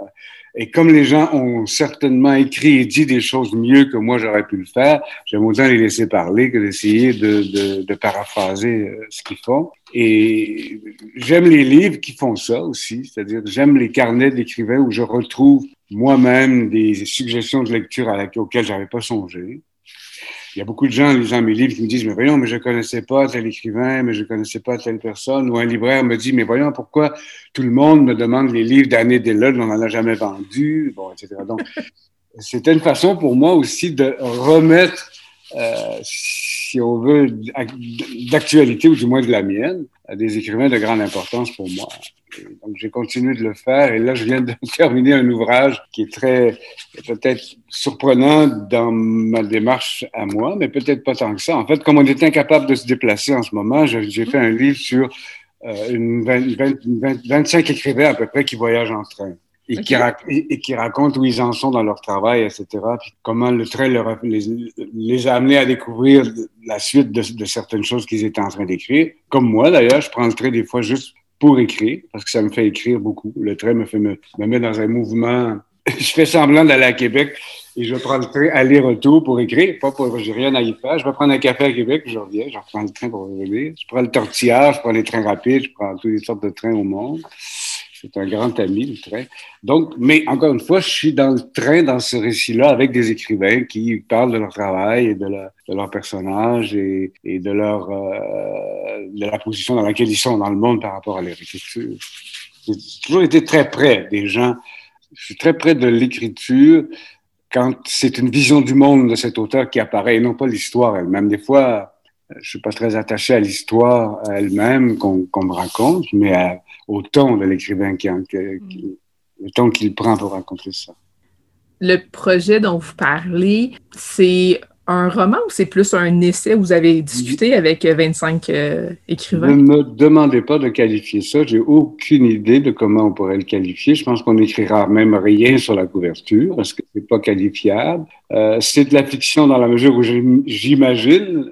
Speaker 5: et comme les gens ont certainement écrit et dit des choses mieux que moi j'aurais pu le faire, j'aime autant les laisser parler que d'essayer de, de, de, paraphraser euh, ce qu'ils font. Et j'aime les livres qui font ça aussi, c'est-à-dire j'aime les carnets d'écrivains où je retrouve moi-même des suggestions de lecture à laquelle, auxquelles j'avais pas songé. Il y a beaucoup de gens lisant mes livres qui me disent, mais voyons, mais je connaissais pas tel écrivain, mais je connaissais pas telle personne. Ou un libraire me dit, mais voyons, pourquoi tout le monde me demande les livres d'Anne Deleuze, on n'en a jamais vendu, bon, etc. Donc, [LAUGHS] c'était une façon pour moi aussi de remettre, euh, si on veut, d'actualité, ou du moins de la mienne, à des écrivains de grande importance pour moi. donc, j'ai continué de le faire et là, je viens de [LAUGHS] terminer un ouvrage qui est très, peut-être surprenant dans ma démarche à moi, mais peut-être pas tant que ça. En fait, comme on est incapable de se déplacer en ce moment, j'ai fait un livre sur euh, une 25 écrivains à peu près qui voyagent en train et, qui et, qui racontent où ils en sont dans leur travail, etc. Puis comment le train leur les, a amenés à découvrir la suite de, de certaines choses qu'ils étaient en train d'écrire. Comme moi, d'ailleurs, je prends le train des fois juste pour écrire, parce que ça me fait écrire beaucoup. Le train me fait me, me met dans un mouvement. [LAUGHS] je fais semblant d'aller à Québec et je prends le train aller-retour pour écrire. Pas pour, j'ai rien à y faire. Je vais prendre un café à Québec, je reviens, je reprends le train pour revenir. Je prends le tortillard, je prends les trains rapides, je prends toutes les sortes de trains au monde. C'est un grand ami, le train. Donc, mais encore une fois, je suis dans le train, dans ce récit-là, avec des écrivains qui parlent de leur travail et de, leur personnage et, de leur euh, de la position dans laquelle ils sont dans le monde par rapport à leur écriture. J'ai toujours été très près des gens. Je suis très près de l'écriture quand c'est une vision du monde de cet auteur qui apparaît et non pas l'histoire elle-même. Des fois, je suis pas très attaché à l'histoire elle-même qu'on me raconte, mais à, au ton de l'écrivain, qui, mm. le ton qu'il prend pour raconter ça.
Speaker 1: Le projet dont vous parlez, c'est un roman ou c'est plus un essai? Où vous avez discuté avec 25 euh, écrivains?
Speaker 5: Ne me demandez pas de qualifier ça. J'ai aucune idée de comment on pourrait le qualifier. Je pense qu'on n'écrira même rien sur la couverture parce que c'est pas qualifiable. Euh, c'est de la fiction dans la mesure où j'imagine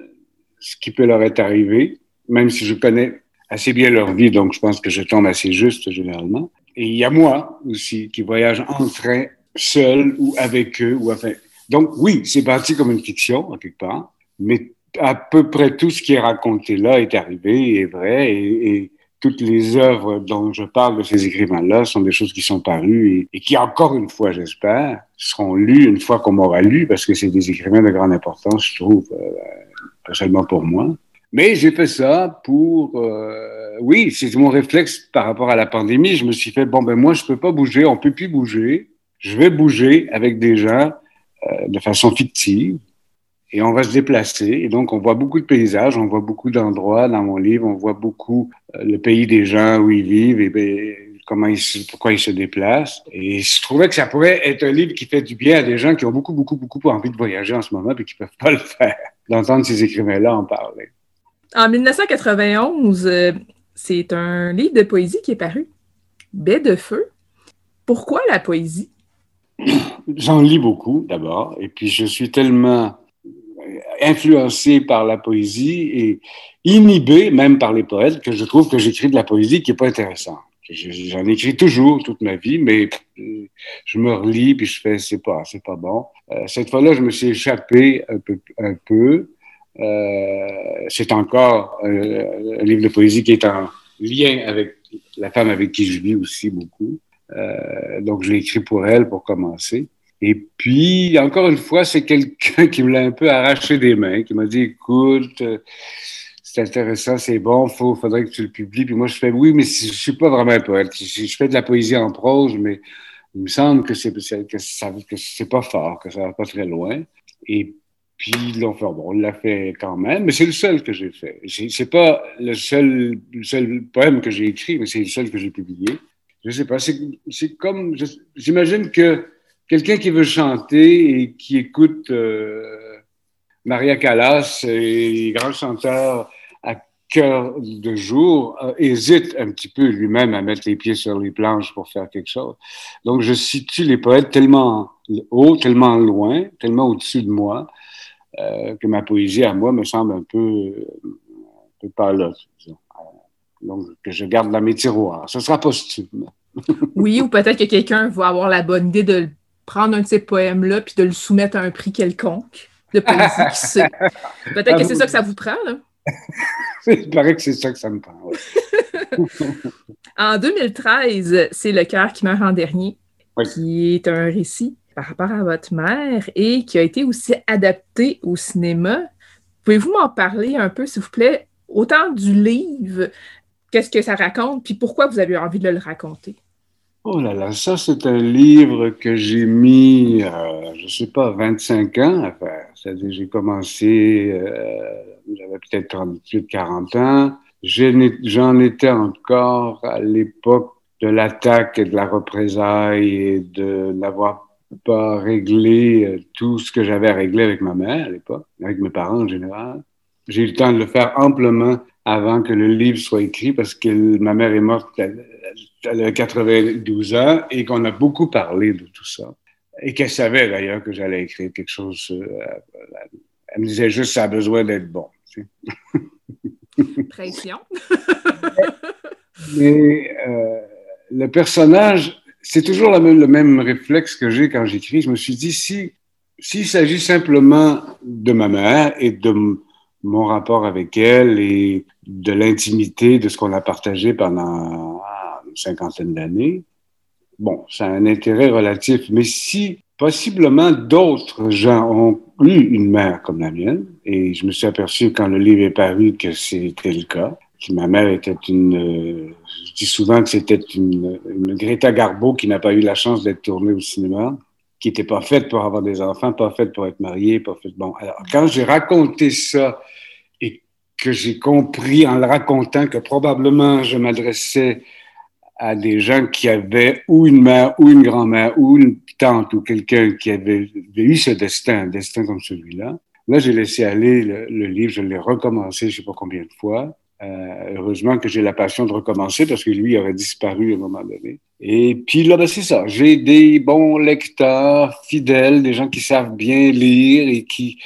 Speaker 5: ce qui peut leur être arrivé, même si je connais assez bien leur vie, donc je pense que je tombe assez juste généralement. Et il y a moi aussi qui voyage en train, seul ou avec eux. Ou enfin... Donc oui, c'est parti comme une fiction, en quelque part, mais à peu près tout ce qui est raconté là est arrivé, est vrai, et, toutes les œuvres dont je parle de ces écrivains-là sont des choses qui sont parues et, qui, encore une fois, j'espère, seront lues une fois qu'on m'aura lu, parce que c'est des écrivains de grande importance, je trouve, euh, pas seulement pour moi. Mais j'ai fait ça pour, euh, oui, c'est mon réflexe par rapport à la pandémie. Je me suis fait, bon, ben moi, je peux pas bouger, on peut plus bouger. Je vais bouger avec des gens euh, de façon fictive et on va se déplacer. Et donc, on voit beaucoup de paysages, on voit beaucoup d'endroits dans mon livre, on voit beaucoup euh, le pays des gens où ils vivent et ben, comment ils, pourquoi ils se déplacent. Et je trouvais que ça pourrait être un livre qui fait du bien à des gens qui ont beaucoup, beaucoup, beaucoup envie de voyager en ce moment et qui peuvent pas le faire, d'entendre ces écrivains-là en parler.
Speaker 1: En 1991, euh, c'est un livre de poésie qui est paru, Baie de feu. Pourquoi la poésie?
Speaker 5: J'en lis beaucoup d'abord, et puis je suis tellement influencé par la poésie et inhibé même par les poètes que je trouve que j'écris de la poésie qui n'est pas intéressante. J'en écris toujours toute ma vie, mais je me relis puis je fais c'est pas c'est pas bon. Euh, cette fois-là, je me suis échappé un peu, euh, c'est encore euh, un livre de poésie qui est en lien avec la femme avec qui je vis aussi beaucoup. Euh, donc, je l'ai écrit pour elle pour commencer. Et puis, encore une fois, c'est quelqu'un qui me l'a un peu arraché des mains, qui m'a dit, écoute, c'est intéressant, c'est bon, il faudrait que tu le publies. Puis moi, je fais, oui, mais je suis pas vraiment poète. Je, fais de la poésie en prose, mais il me semble que c'est que, pas fort, que ça va pas très loin. Puis enfin, bon, on l'a fait quand même, mais c'est le seul que j'ai fait. C'est pas le seul, le seul poème que j'ai écrit, mais c'est le seul que j'ai publié. Je sais pas, c'est comme, j'imagine que quelqu'un qui veut chanter et qui écoute euh, Maria Callas et les grands chanteurs à cœur de jour euh, hésite un petit peu lui-même à mettre les pieds sur les planches pour faire quelque chose. Donc je situe les poètes tellement haut, tellement loin, tellement au-dessus de moi, euh, que ma poésie à moi me semble un peu, un peu pas là. Donc, que je garde dans mes tiroirs. Ce sera posthume. [LAUGHS]
Speaker 1: oui, ou peut-être que quelqu'un va avoir la bonne idée de prendre un de ces poèmes-là puis de le soumettre à un prix quelconque de poésie. [LAUGHS] peut-être que c'est ça que ça vous prend, là. [LAUGHS]
Speaker 5: Il paraît que c'est ça que ça me prend.
Speaker 1: en 2013, c'est Le cœur qui meurt en dernier, qui est un récit par rapport à votre mère et qui a été aussi adapté au cinéma. Pouvez-vous m'en parler un peu, s'il vous plaît, autant du livre, qu'est-ce que ça raconte, puis pourquoi vous avez envie de le raconter?
Speaker 5: Oh là là, ça c'est un livre que j'ai mis, euh, je sais pas, 25 ans à faire. C'est-à-dire j'ai commencé, euh, j'avais peut-être 38, 40 ans. J'en étais encore à l'époque de l'attaque et de la représaille et de n'avoir pas réglé euh, tout ce que j'avais à régler avec ma mère à l'époque, avec mes parents en général. J'ai eu le temps de le faire amplement avant que le livre soit écrit parce que ma mère est morte, elle, avait 92 ans et qu'on a beaucoup parlé de tout ça. Et qu'elle savait d'ailleurs que j'allais écrire quelque chose. Euh, elle me disait juste ça a besoin d'être bon. [LAUGHS]
Speaker 1: Pression.
Speaker 5: mais euh, le personnage c'est toujours le même réflexe que j'ai quand j'écris. Je me suis dit, si s'il s'agit simplement de ma mère et de mon rapport avec elle et de l'intimité de ce qu'on a partagé pendant une cinquantaine d'années, bon, ça a un intérêt relatif. Mais si possiblement d'autres gens ont eu une mère comme la mienne, et je me suis aperçu quand le livre est paru que c'était le cas, ma mère était une, euh, je dis souvent que c'était une, une, Greta Garbo qui n'a pas eu la chance d'être tournée au cinéma, qui n'était pas faite pour avoir des enfants, pas faite pour être mariée, pas faite, bon. Alors, quand j'ai raconté ça et que j'ai compris en le racontant que probablement je m'adressais à des gens qui avaient ou une mère ou une grand-mère ou une tante ou quelqu'un qui avait, eu ce destin, un destin comme celui-là. Là, j'ai laissé aller le, livre, je l'ai recommencé, je sais pas combien de fois. Euh, heureusement que j'ai la passion de recommencer parce que lui aurait disparu à un moment donné. Et puis là, ben, c'est ça. J'ai des bons lecteurs fidèles, des gens qui savent bien lire et qui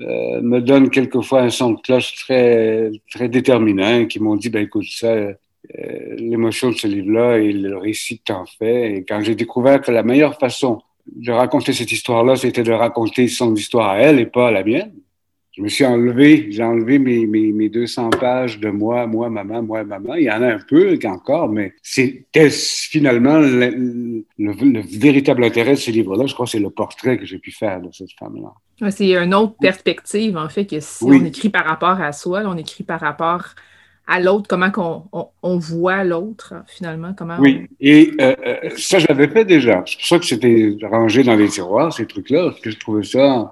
Speaker 5: euh, me donnent quelquefois un son de cloche très, très déterminant, qui m'ont dit, ben écoute, ça, euh, l'émotion de ce livre-là et le récit que t'en fais. Et quand j'ai découvert que la meilleure façon de raconter cette histoire-là, c'était de raconter son histoire à elle et pas à la mienne, je me suis enlevé, j'ai enlevé mes, mes, mes, 200 pages de moi, moi, maman, moi, maman. Il y en a un peu encore, mais c'était finalement le, le, véritable intérêt de ce livre-là. Je crois que c'est le portrait que j'ai pu faire de cette femme-là.
Speaker 1: c'est une autre perspective, en fait, que si on écrit par rapport à soi, on écrit par rapport à l'autre, comment qu'on, on, voit l'autre, finalement. Comment
Speaker 5: oui, et euh, euh, ça, je l'avais fait déjà. C'est pour ça que c'était rangé dans les tiroirs, ces trucs-là, parce que je trouvais ça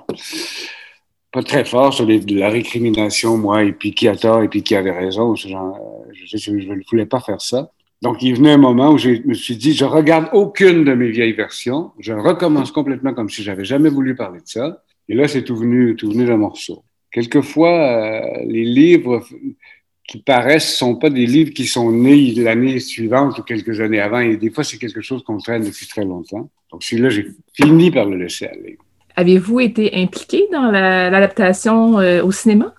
Speaker 5: pas très fort sur la récrimination, moi, et puis qui a tort, et puis qui avait raison. Genre, euh, je ne voulais pas faire ça. Donc, il venait un moment où je me suis dit, je regarde aucune de mes vieilles versions, je recommence complètement comme si j'avais jamais voulu parler de ça. Et là, c'est tout venu, tout venu d'un morceau. Quelquefois, euh, les livres qui paraissent sont pas des livres qui sont nés l'année suivante ou quelques années avant. Et des fois, c'est quelque chose qu'on traîne depuis très longtemps. Donc, celui-là, j'ai fini par le laisser aller.
Speaker 1: Avez-vous été impliqué dans l'adaptation euh, au cinéma?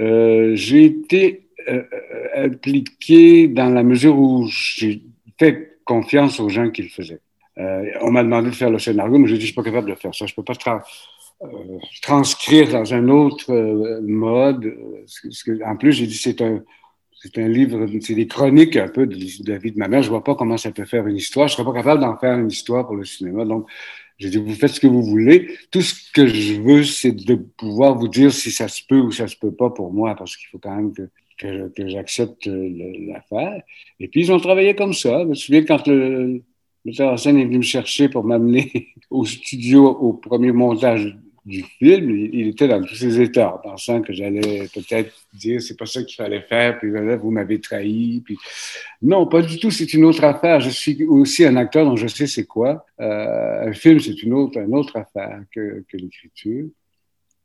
Speaker 5: Euh, j'ai été euh, impliqué dans la mesure où j'ai fait confiance aux gens qui le faisaient. on m'a demandé de faire le scénario, mais j'ai dit, je suis pas capable de faire ça. Je peux pas transcrire dans un autre mode. en plus, j'ai dit, c'est un, c'est un livre, c'est des chroniques un peu de, la vie de ma mère. Je vois pas comment ça peut faire une histoire. Je serais pas capable d'en faire une histoire pour le cinéma. Donc, j'ai dit, vous faites ce que vous voulez. Tout ce que je veux, c'est de pouvoir vous dire si ça se peut ou ça se peut pas pour moi, parce qu'il faut quand même que, que, que j'accepte l'affaire. Et puis, ils ont travaillé comme ça. Je me souviens quand le metteur en scène est venu me chercher pour m'amener [LAUGHS] au studio au premier montage du film, il, était dans tous ses états, en pensant que j'allais peut-être dire c'est pas ça qu'il fallait faire, puis vous m'avez trahi. Puis... Non, pas du tout, c'est une autre affaire. Je suis aussi un acteur dont je sais c'est quoi. Euh, un film, c'est une autre, une autre affaire que, que l'écriture.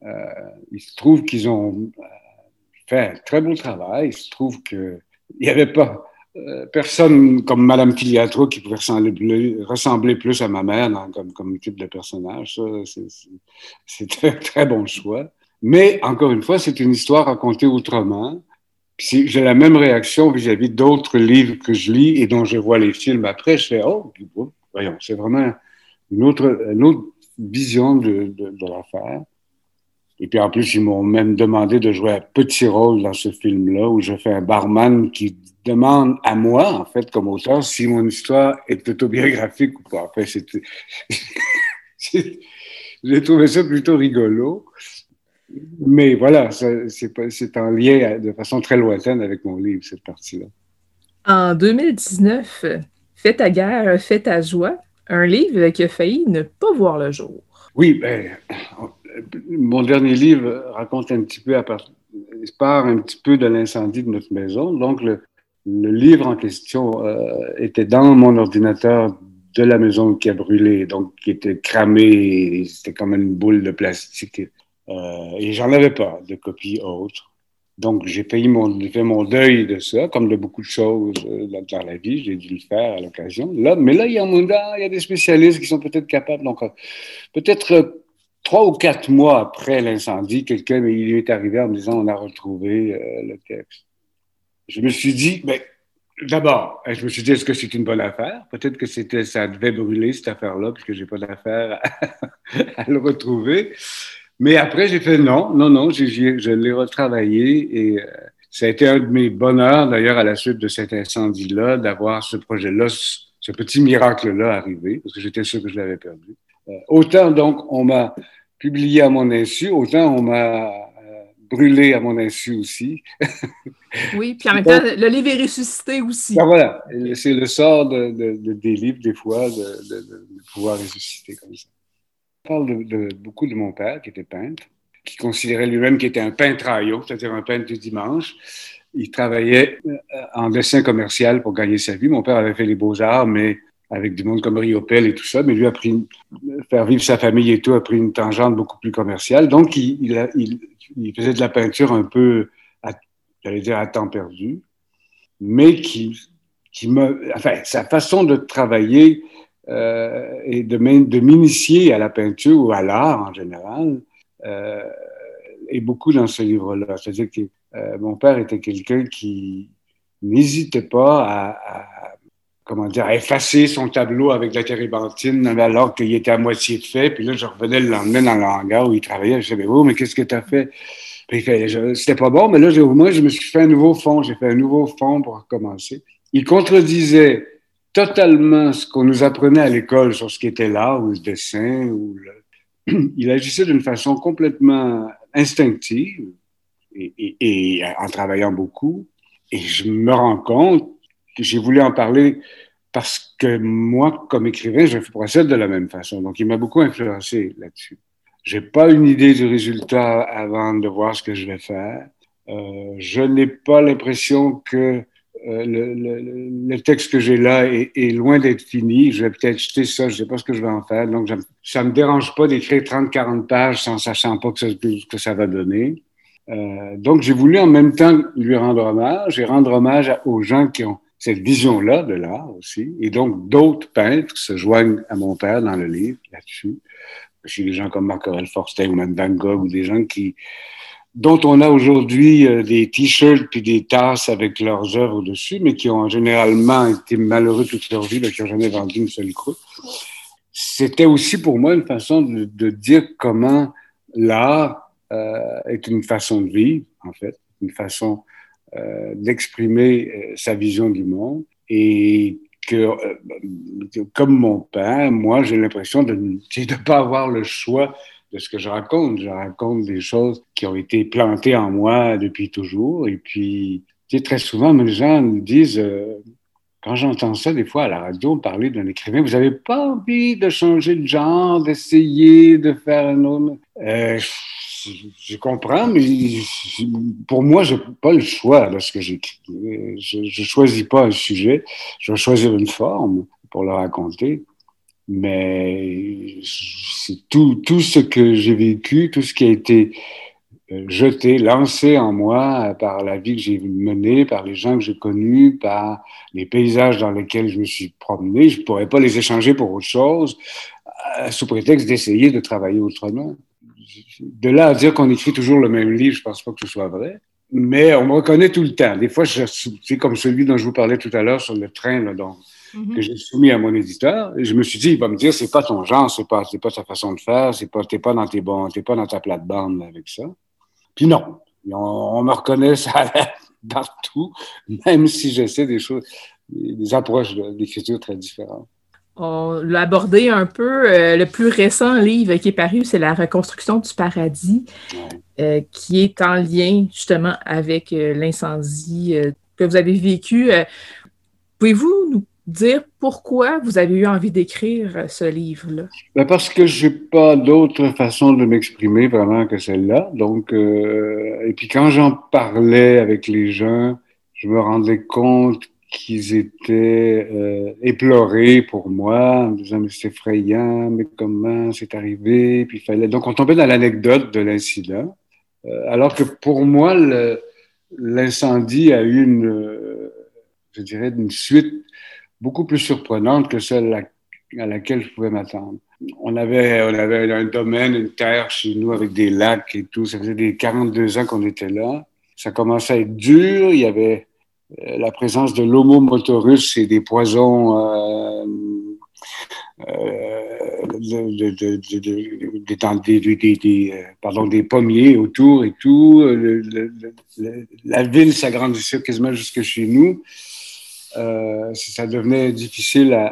Speaker 5: Euh, il se trouve qu'ils ont euh, fait un très bon travail. Il se trouve qu'il n'y avait pas personne comme Madame Filiatro qui pouvait ressembler, plus à ma mère comme, comme type de personnage. C'est un très bon choix. Mais encore une fois, c'est une histoire racontée autrement. J'ai la même réaction vis-à-vis d'autres livres que je lis et dont je vois les films après. Je fais, oh, voyons, c'est vraiment une autre, une autre vision de, de, de l'affaire. Et puis en plus, ils m'ont même demandé de jouer un petit rôle dans ce film-là où je fais un barman qui demande à moi, en fait, comme auteur, si mon histoire est autobiographique ou pas. Enfin, c'était. [LAUGHS] J'ai trouvé ça plutôt rigolo. Mais voilà, c'est en lien de façon très lointaine avec mon livre, cette partie-là.
Speaker 1: En 2019, Fais ta guerre, fais ta joie, un livre qui a failli ne pas voir le jour.
Speaker 5: Oui, ben, mon dernier livre raconte un petit peu, part, un petit peu de l'incendie de notre maison. Donc, le, le livre en question euh, était dans mon ordinateur de la maison qui a brûlé, donc qui était cramé, c'était comme une boule de plastique. Euh, et j'en avais pas de copie autre. Donc j'ai payé mon, fait mon deuil de ça, comme de beaucoup de choses euh, dans la vie, j'ai dû le faire à l'occasion. Là, mais là, il y a, il y a des spécialistes qui sont peut-être capables. Donc euh, peut-être trois ou quatre mois après l'incendie, quelqu'un il est arrivé en me disant on a retrouvé le texte je me suis dit, ben, d'abord, je me suis dit, est-ce que c'est une bonne affaire? Peut-être que c'était, ça devait brûler, cette affaire-là, puisque j'ai pas d'affaire [LAUGHS] à, le retrouver. Mais après, j'ai fait non, non, non, je l'ai retravaillé et euh, ça a été un de mes bonheurs, d'ailleurs, à la suite de cet incendie-là, d'avoir ce projet-là, ce petit miracle-là arrivé, parce que j'étais sûr que je l'avais perdu. Euh, autant, donc, on m'a publié à mon insu, autant on m'a brûlé à mon insu aussi. [LAUGHS]
Speaker 1: oui, puis en même temps, le livre est ressuscité aussi.
Speaker 5: Ben voilà, c'est le sort de, des livres, des fois, de, pouvoir ressusciter comme ça. Je parle de, beaucoup de mon père, qui était peintre, qui considérait lui-même qu'il était un peintre aillot, c'est-à-dire un peintre du dimanche. Il travaillait euh, en dessin commercial pour gagner sa vie. Mon père avait fait les beaux-arts, mais avec du monde comme Riopel et tout ça, mais lui a pris, faire vivre sa famille et tout, a pris une tangente beaucoup plus commerciale. Donc, il, faisait de la peinture un peu, j'allais dire, à temps perdu, mais qui, qui me, enfin, sa façon de travailler euh, et de, de m'initier à la peinture ou à l'art en général euh, est beaucoup dans ce livre-là. C'est-à-dire que euh, mon père était quelqu'un qui n'hésitait pas à comment dire, effacer son tableau avec la térébenthine alors qu'il était à moitié fait. Puis là, je revenais le lendemain dans le hangar où il travaillait. Je disais, oh, mais qu'est-ce que tu as fait? Puis c'était pas bon, mais là, moi, je me suis fait un nouveau fond. J'ai fait un nouveau fond pour recommencer. Il contredisait totalement ce qu'on nous apprenait à l'école sur ce qui était l'art ou le dessin. Ou [CLEARS THROAT] Il agissait d'une façon complètement instinctive et en travaillant beaucoup. Et je me rends compte j'ai voulu en parler parce que moi, comme écrivain, je procède de la même façon. Donc, il m'a beaucoup influencé là-dessus. J'ai pas une idée du résultat avant de voir ce que je vais faire. Euh, je n'ai pas l'impression que euh, le, le, le, texte que j'ai là est, est loin d'être fini. Je vais peut-être jeter ça, je sais pas ce que je vais en faire. Donc, ça me dérange pas d'écrire 30-40 pages sans sachant pas que ça, que ça va donner. Euh, donc, j'ai voulu en même temps lui rendre hommage et rendre hommage aux gens qui ont cette vision-là de l'art aussi. Et donc, d'autres peintres se joignent à mon père dans le livre là-dessus. Chez des gens comme Marc-Aurel Forster ou même Van Gogh ou des gens qui, dont on a aujourd'hui euh, des t-shirts puis des tasses avec leurs œuvres dessus, mais qui ont généralement été malheureux toute leur vie, qui n'ont jamais vendu une seule croûte. C'était aussi pour moi une façon de, dire comment l'art euh, est une façon de vivre, en fait, une façon d'exprimer euh, sa vision du monde et que, euh, comme mon père, moi, j'ai l'impression de ne pas avoir le choix de ce que je raconte. Je raconte des choses qui ont été plantées en moi depuis toujours. Et puis, très souvent, les gens me disent quand j'entends ça, des fois, à la radio, parler d'un écrivain, vous n'avez pas envie de changer de genre, d'essayer de faire un autre? Euh, je, comprends, mais pour moi, je n'ai pas le choix lorsque j'écris. Je ne choisis pas un sujet, je vais choisir une forme pour le raconter. Mais c'est tout, tout ce que j'ai vécu, tout ce qui a été euh, jeté, lancé en moi par la vie que j'ai menée, par les gens que j'ai connus, par les paysages dans lesquels je me suis promené. Je ne pourrais pas les échanger pour autre chose, euh, sous prétexte d'essayer de travailler autrement. De là à dire qu'on écrit toujours le même livre, je pense pas que ce soit vrai. Mais on me reconnaît tout le temps. Des fois, c'est comme celui dont je vous parlais tout à l'heure sur le train, là, mm-hmm. que j'ai soumis à mon éditeur. Et je me suis dit, il va me dire, c'est pas ton genre, c'est pas, pas ta façon de faire, c'est pas, t'es pas dans tes bons, t'es pas dans ta plate-bande avec ça. Puis non, on, me reconnaît ça partout, même si j'essaie des choses, des approches d'écriture très différentes.
Speaker 1: On l'a abordé un peu. Euh, le plus récent livre qui est paru, c'est La reconstruction du paradis, euh, qui est en lien justement avec euh, l'incendie que vous avez vécu. Pouvez-vous nous dire pourquoi vous avez eu envie d'écrire ce livre-là?
Speaker 5: Ben parce que je n'ai pas d'autre façon de m'exprimer vraiment que celle-là. Donc, et puis quand j'en parlais avec les gens, je me rendais compte qu'ils étaient euh, éplorés pour moi, en me disant mais c'est effrayant, mais comment c'est arrivé, puis fallait donc on tombait dans l'anecdote de l'incident, euh, alors que pour moi l'incendie a eu une, euh, je dirais, une suite beaucoup plus surprenante que celle à, à laquelle je pouvais m'attendre. On avait, on avait un domaine, une terre chez nous avec des lacs et tout. Ça faisait des 42 ans qu'on était là. Ça commençait à être dur. Il y avait la présence de l'homo motorus et des poisons euh, euh, des, pommiers autour et tout. la ville s'agrandissait quasiment jusque chez nous. ça devenait difficile à,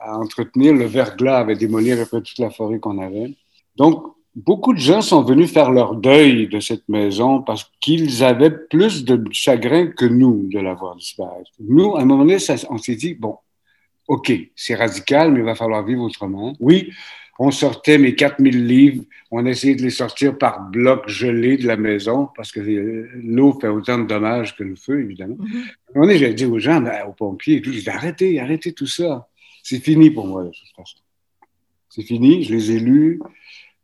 Speaker 5: à, entretenir. Le verglas avait démoli à peu près toute la forêt qu'on avait. Donc, beaucoup de gens sont venus faire leur deuil de cette maison parce qu'ils avaient plus de chagrin que nous de la voir disparaître. Nous, à un moment donné, on s'est dit, bon, OK, c'est radical, mais il va falloir vivre autrement. Oui, on sortait mes 4000 livres, on essayait de les sortir par bloc gelé de la maison parce que l'eau fait autant de dommages que le feu, évidemment. Un moment donné, j'ai dit aux gens, ben, aux pompiers dit, arrêtez, arrêtez tout ça. C'est fini pour moi, de toute façon. C'est fini, je les ai lus.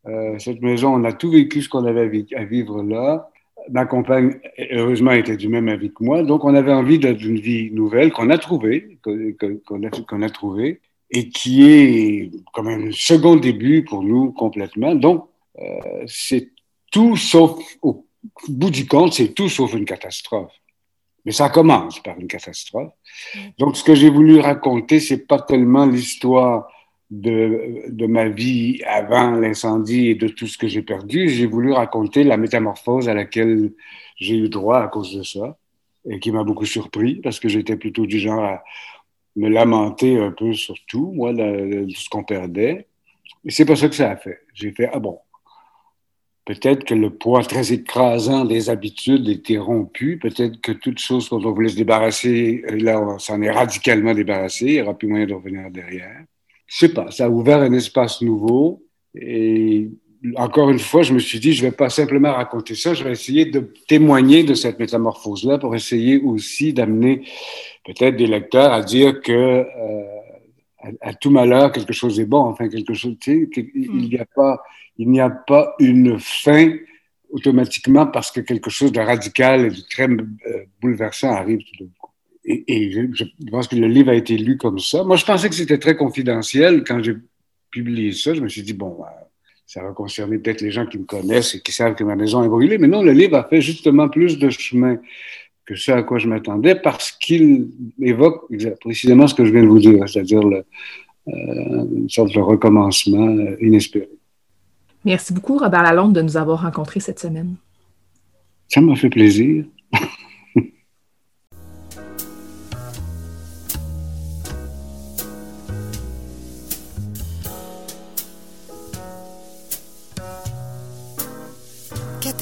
Speaker 5: Euh, cette maison, on a tout vécu ce qu'on avait à vivre là. Ma compagne, heureusement, était du même avis que moi. Donc, on avait envie d'une vie nouvelle qu'on a trouvée, qu'on a, a trouvée, et qui est comme un second début pour nous complètement. Donc, euh, c'est tout sauf, au bout du compte, c'est tout sauf une catastrophe. Mais ça commence par une catastrophe. Donc, ce que j'ai voulu raconter, c'est pas tellement l'histoire de, de, ma vie avant l'incendie et de tout ce que j'ai perdu, j'ai voulu raconter la métamorphose à laquelle j'ai eu droit à cause de ça et qui m'a beaucoup surpris parce que j'étais plutôt du genre à me lamenter un peu sur tout, moi, de, ce qu'on perdait. Et c'est pas ça que ça a fait. J'ai fait, ah bon, peut-être que le poids très écrasant des habitudes était rompu, peut-être que toute chose dont on voulait se débarrasser, là, on s'en est radicalement débarrassé, il n'y aura plus moyen de revenir derrière je sais pas, ça a ouvert un espace nouveau. Et encore une fois, je me suis dit, je vais pas simplement raconter ça, je vais essayer de témoigner de cette métamorphose-là pour essayer aussi d'amener peut-être des lecteurs à dire que euh, à, tout malheur, quelque chose est bon, enfin quelque chose, tu sais, il hmm. n'y a pas, il n'y a pas une fin automatiquement parce que quelque chose de radical et de très euh, bouleversant arrive tout d'un coup et, je, pense que le livre a été lu comme ça. Moi, je pensais que c'était très confidentiel. Quand j'ai publié ça, je me suis dit, bon, euh, ça va concerner peut-être les gens qui me connaissent et qui savent que ma maison est brûlée. Mais non, le livre a fait justement plus de chemin que ce à quoi je m'attendais parce qu'il évoque précisément ce que je viens de vous dire, c'est-à-dire euh, une sorte de recommencement inespéré.
Speaker 1: Merci beaucoup, Robert Lalonde, de nous avoir rencontrés cette semaine.
Speaker 5: Ça m'a fait plaisir. [LAUGHS]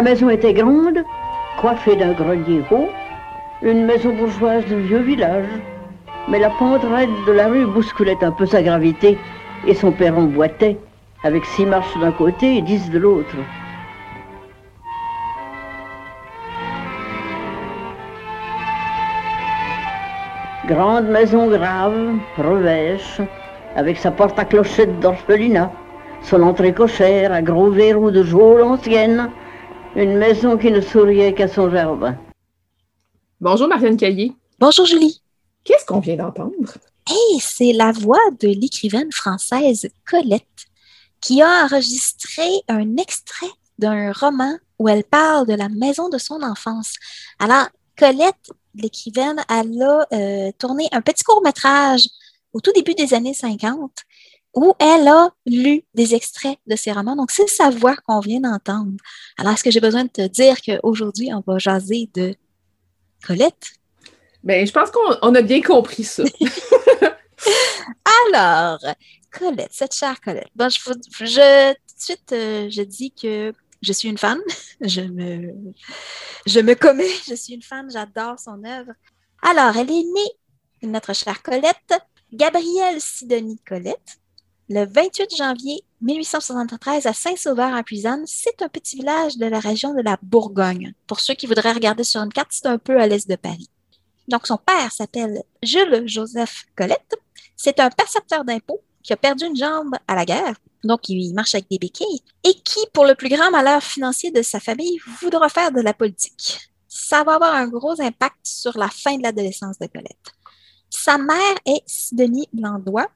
Speaker 6: La maison était grande, coiffée d'un grenier haut, une maison bourgeoise de vieux village. Mais la pente de la rue bousculait un peu sa gravité et son perron boitait, avec six marches d'un côté et dix de l'autre. Grande maison grave, revêche, avec sa porte à clochette d'orphelinat, son entrée cochère à gros verrous de geôle ancienne, une maison qui ne souriait qu'à son jardin.
Speaker 1: Bonjour Marianne Caillé.
Speaker 7: Bonjour Julie.
Speaker 1: Qu'est-ce qu'on vient d'entendre?
Speaker 7: Hey, c'est la voix de l'écrivaine française Colette qui a enregistré un extrait d'un roman où elle parle de la maison de son enfance. Alors, Colette, l'écrivaine, elle a euh, tourné un petit court-métrage au tout début des années 50 où elle a lu des extraits de ses romans. Donc, c'est sa voix qu'on vient d'entendre. Alors, est-ce que j'ai besoin de te dire qu'aujourd'hui, on va jaser de Colette?
Speaker 1: Bien, je pense qu'on a bien compris ça. [LAUGHS] [LAUGHS]
Speaker 7: Alors, Colette, cette chère Colette. Bon, je, je, tout de suite, euh, je dis que je suis une fan. [LAUGHS] Je me, je me commets, je suis une fan, j'adore son œuvre. Alors, elle est née, notre chère Colette, Gabrielle Sidonie Colette, le 28 janvier 1873 à Saint-Sauveur en Puisanne. C'est un petit village de la région de la Bourgogne. Pour ceux qui voudraient regarder sur une carte, c'est un peu à l'est de Paris. Donc, son père s'appelle Jules Joseph Colette. C'est un percepteur d'impôts qui a perdu une jambe à la guerre. Donc, il marche avec des béquilles et qui, pour le plus grand malheur financier de sa famille, voudra faire de la politique. Ça va avoir un gros impact sur la fin de l'adolescence de Colette. Sa mère est Sidonie Blandois.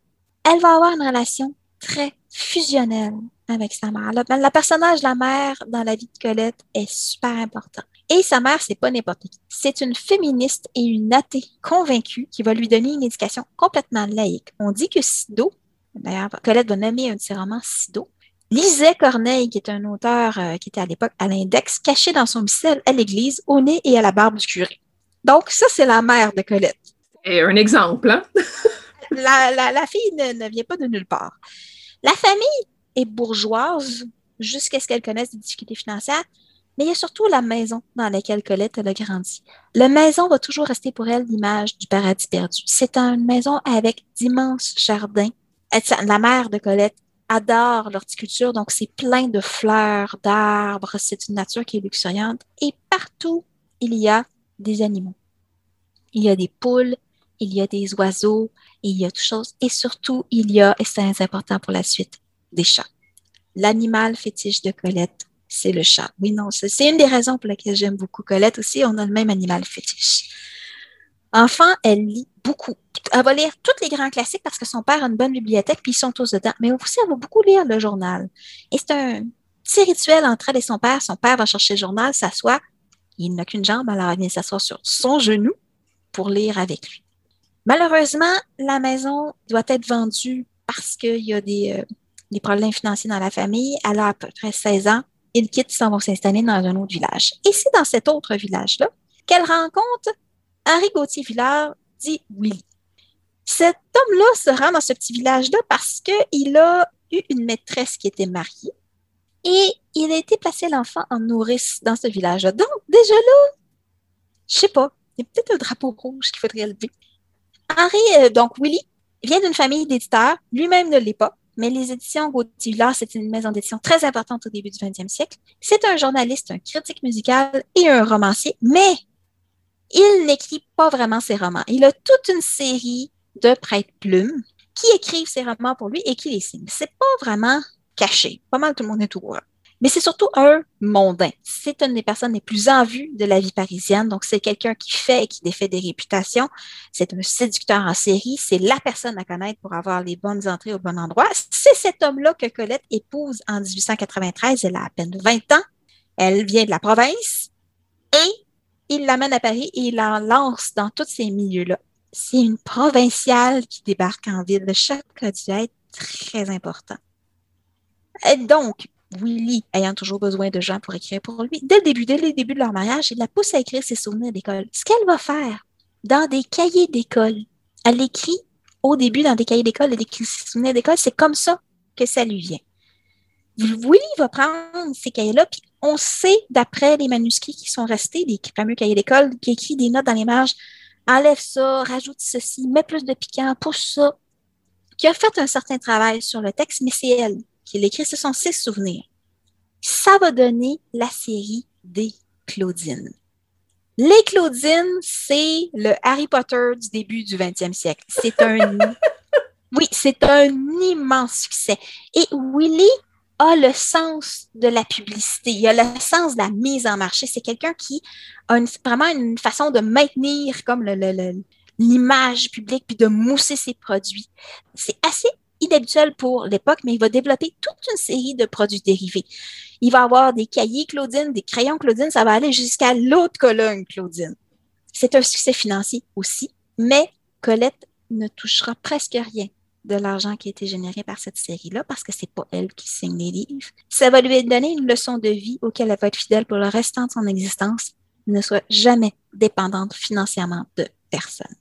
Speaker 7: Elle va avoir une relation très fusionnelle avec sa mère. Le, personnage de la mère dans la vie de Colette est super important. Et sa mère, c'est pas n'importe qui. C'est une féministe et une athée convaincue qui va lui donner une éducation complètement laïque. On dit que Sido, d'ailleurs, Colette va nommer un de ses romans Sido, lisait Corneille, qui est un auteur euh, qui était à l'époque à l'index, caché dans son missel à l'église, au nez et à la barbe du curé. Donc, ça, c'est la mère de Colette.
Speaker 1: Et un exemple, hein? [LAUGHS]
Speaker 7: la, fille ne, vient pas de nulle part. La famille est bourgeoise jusqu'à ce qu'elle connaisse des difficultés financières, mais il y a surtout la maison dans laquelle Colette a grandi. La maison va toujours rester pour elle l'image du paradis perdu. C'est une maison avec d'immenses jardins. La mère de Colette adore l'horticulture, donc c'est plein de fleurs, d'arbres, c'est une nature qui est luxuriante. Et partout, il y a des animaux. Il y a des poules, il y a des oiseaux, il y a toutes choses. Et surtout, il y a, et c'est important pour la suite, des chats. L'animal fétiche de Colette, c'est le chat. Oui, non, c'est une des raisons pour lesquelles j'aime beaucoup Colette aussi. On a le même animal fétiche. Enfin, elle lit beaucoup. Elle va lire tous les grands classiques parce que son père a une bonne bibliothèque, puis ils sont tous dedans. Mais aussi, elle va beaucoup lire le journal. Et c'est un petit rituel entre elle et son père. Son père va chercher le journal, s'assoit. Il n'a qu'une jambe, alors elle vient s'asseoir sur son genou pour lire avec lui. Malheureusement, la maison doit être vendue parce qu'il y a des, euh, des, problèmes financiers dans la famille. Elle a à peu près 16 ans. Ils quittent, s'en vont s'installer dans un autre village. Et c'est dans cet autre village-là qu'elle rencontre Henri Gauthier-Villard, dit Willy. Cet homme-là se rend dans ce petit village-là parce qu'il a eu une maîtresse qui était mariée et il a été placé l'enfant en nourrice dans ce village-là. Donc, déjà là, je sais pas, il y a peut-être un drapeau rouge qu'il faudrait lever. Henri, euh, donc Willy, vient d'une famille d'éditeurs, lui-même ne l'est pas, mais les éditions Gauthier-Villard, c'est une maison d'édition très importante au début du 20e siècle. C'est un journaliste, un critique musical et un romancier, mais il n'écrit pas vraiment ses romans. Il a toute une série de prêtres plumes qui écrivent ses romans pour lui et qui les signent. C'est pas vraiment caché. Pas mal tout le monde est au courant. Mais c'est surtout un mondain. C'est une des personnes les plus en vue de la vie parisienne. Donc, c'est quelqu'un qui fait et qui défait des réputations. C'est un séducteur en série. C'est la personne à connaître pour avoir les bonnes entrées au bon endroit. C'est cet homme-là que Colette épouse en 1893. Elle a à peine 20 ans. Elle vient de la province et il l'amène à Paris et il la lance dans tous ces milieux-là. C'est une provinciale qui débarque en ville. Le choc a dû être très important. Et donc, Willy ayant toujours besoin de gens pour écrire pour lui, dès le début, dès le début de leur mariage, il la pousse à écrire ses souvenirs d'école. Ce qu'elle va faire dans des cahiers d'école, elle écrit au début dans des cahiers d'école, elle écrit ses souvenirs d'école, c'est comme ça que ça lui vient. Willy va prendre ces cahiers-là, puis on sait, d'après les manuscrits qui sont restés, des fameux cahiers d'école, qui écrit des notes dans les marges, enlève ça, rajoute ceci, mets plus de piquant, pousse ça, qui a fait un certain travail sur le texte, mais c'est elle qui l'écrit, ce sont ses souvenirs. Ça va donner la série des Claudines. Les Claudines, c'est le Harry Potter du début du 20e siècle. C'est un, [LAUGHS] oui, c'est un immense succès. Et Willy a le sens de la publicité, il a le sens de la mise en marché. C'est quelqu'un qui a vraiment une façon de maintenir comme l'image publique puis de mousser ses produits. C'est assez inhabituel pour l'époque, mais il va développer toute une série de produits dérivés. Il va avoir des cahiers Claudine, des crayons Claudine, ça va aller jusqu'à l'autre colonne Claudine. C'est un succès financier aussi, mais Colette ne touchera presque rien de l'argent qui a été généré par cette série-là parce que c'est pas elle qui signe les livres. Ça va lui donner une leçon de vie auquel elle va être fidèle pour le restant de son existence, ne soit jamais dépendante financièrement de personne.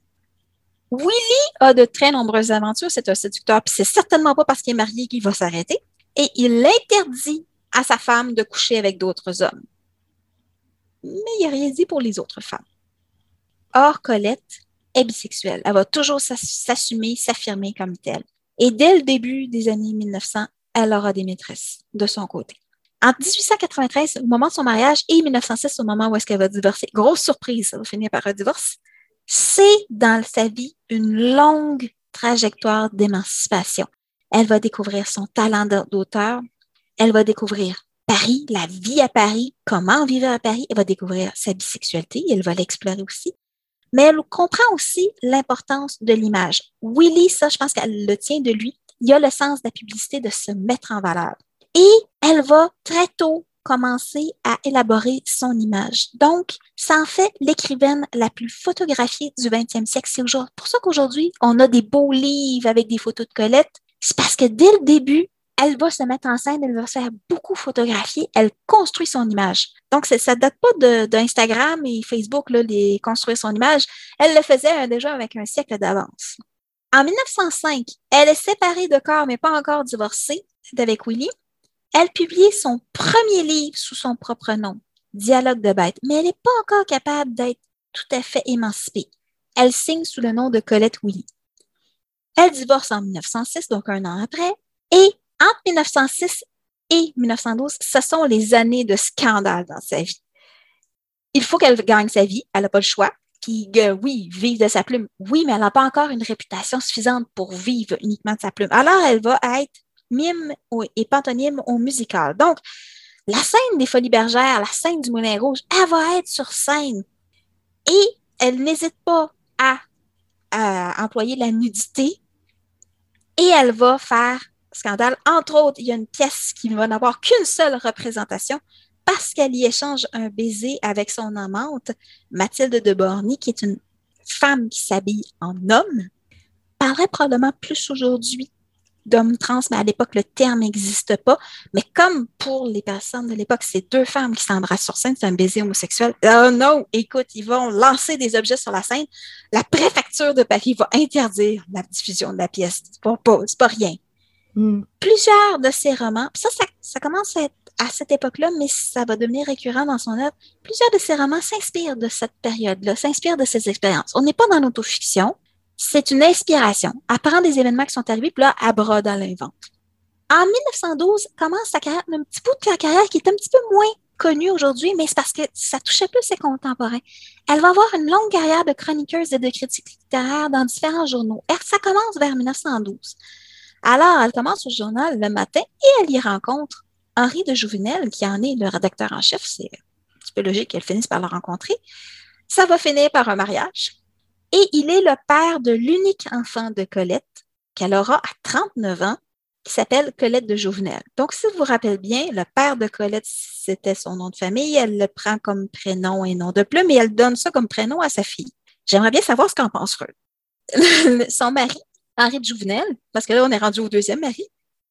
Speaker 7: Willy a de très nombreuses aventures, c'est un séducteur, puis c'est certainement pas parce qu'il est marié qu'il va s'arrêter. Et il interdit à sa femme de coucher avec d'autres hommes. Mais il n'a rien dit pour les autres femmes. Or, Colette est bisexuelle. Elle va toujours s'assumer, s'affirmer comme telle. Et dès le début des années 1900, elle aura des maîtresses de son côté. En 1893, au moment de son mariage, et 1906, au moment où est-ce qu'elle va divorcer, grosse surprise, ça va finir par un divorce, c'est dans sa vie une longue trajectoire d'émancipation. Elle va découvrir son talent d'auteur, elle va découvrir Paris, la vie à Paris, comment vivre à Paris, elle va découvrir sa bisexualité, elle va l'explorer aussi. Mais elle comprend aussi l'importance de l'image. Willy, ça, je pense qu'elle le tient de lui. Il a le sens de la publicité de se mettre en valeur. Et elle va très tôt commencer à élaborer son image. Donc, ça en fait l'écrivaine la plus photographiée du 20e siècle. C'est pour ça qu'aujourd'hui, on a des beaux livres avec des photos de Colette. C'est parce que dès le début, elle va se mettre en scène, elle va se faire beaucoup photographier, elle construit son image. Donc, ça ne date pas d'Instagram et Facebook, là, les construire son image. Elle le faisait hein, déjà avec un siècle d'avance. En 1905, elle est séparée de corps, mais pas encore divorcée d'avec Willy. Elle publie son premier livre sous son propre nom, Dialogue de bêtes, mais elle n'est pas encore capable d'être tout à fait émancipée. Elle signe sous le nom de Colette Willy. Elle divorce en 1906, donc un an après, et entre 1906 et 1912, ce sont les années de scandale dans sa vie. Il faut qu'elle gagne sa vie, elle n'a pas le choix. Puis, oui, vivre de sa plume, oui, mais elle n'a pas encore une réputation suffisante pour vivre uniquement de sa plume. Alors, elle va être mime et pantomime au musical. Donc, la scène des Folies Bergères, la scène du Moulin Rouge, elle va être sur scène. Et elle n'hésite pas à, employer la nudité et elle va faire scandale. Entre autres, il y a une pièce qui va n'avoir qu'une seule représentation parce qu'elle y échange un baiser avec son amante, Mathilde de Borny, qui est une femme qui s'habille en homme. Parlerait probablement plus aujourd'hui d'hommes trans, mais à l'époque, le terme n'existe pas. Mais comme pour les personnes de l'époque, c'est deux femmes qui s'embrassent sur scène, c'est un baiser homosexuel. Oh non, écoute, ils vont lancer des objets sur la scène. La préfecture de Paris va interdire la diffusion de la pièce. C'est pas, pas rien. Hmm. Plusieurs de ces romans, ça, ça, ça commence à être à cette époque-là, mais ça va devenir récurrent dans son œuvre. Plusieurs de ces romans s'inspirent de cette période-là, s'inspirent de ces expériences. On n'est pas dans l'autofiction, c'est une inspiration. Elle prend des événements qui sont arrivés, puis là, elle brode, elle l'invente. En 1912, commence sa carrière, un petit bout de sa carrière qui est un petit peu moins connue aujourd'hui, mais c'est parce que ça touchait plus ses contemporains. Elle va avoir une longue carrière de chroniqueuse et de critique littéraire dans différents journaux. ça commence vers 1912. Alors, elle commence au journal le matin et elle y rencontre Henri de Jouvenel, qui en est le rédacteur en chef. C'est un petit peu logique qu'elle finisse par le rencontrer. Ça va finir par un mariage. Et il est le père de l'unique enfant de Colette, qu'elle aura à 39 ans, qui s'appelle Colette de Jouvenel. Donc, si vous vous rappelez bien, le père de Colette, c'était son nom de famille. Elle le prend comme prénom et nom de plume et elle donne ça comme prénom à sa fille. J'aimerais bien savoir ce qu'en pense Ruth. [LAUGHS] son mari, Henri de Jouvenel, parce que là, on est rendu au deuxième mari,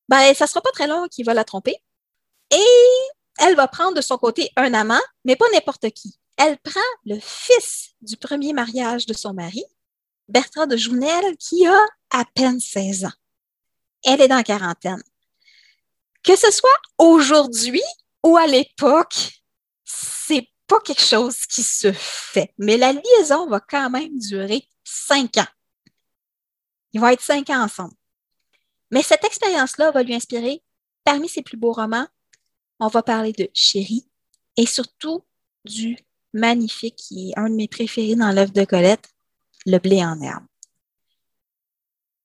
Speaker 7: ben, ça sera pas très long qu'il va la tromper. Et elle va prendre de son côté un amant, mais pas n'importe qui. Elle prend le fils du premier mariage de son mari, Bertrand de Jouvenel, qui a à peine 16 ans. Elle est dans quarantaine. Que ce soit aujourd'hui ou à l'époque, c'est pas quelque chose qui se fait. Mais la liaison va quand même durer cinq ans. Ils vont être cinq ans ensemble. Mais cette expérience-là va lui inspirer, parmi ses plus beaux romans, on va parler de Chérie et surtout du magnifique, qui est un de mes préférés dans l'œuvre de Colette, Le blé en herbe.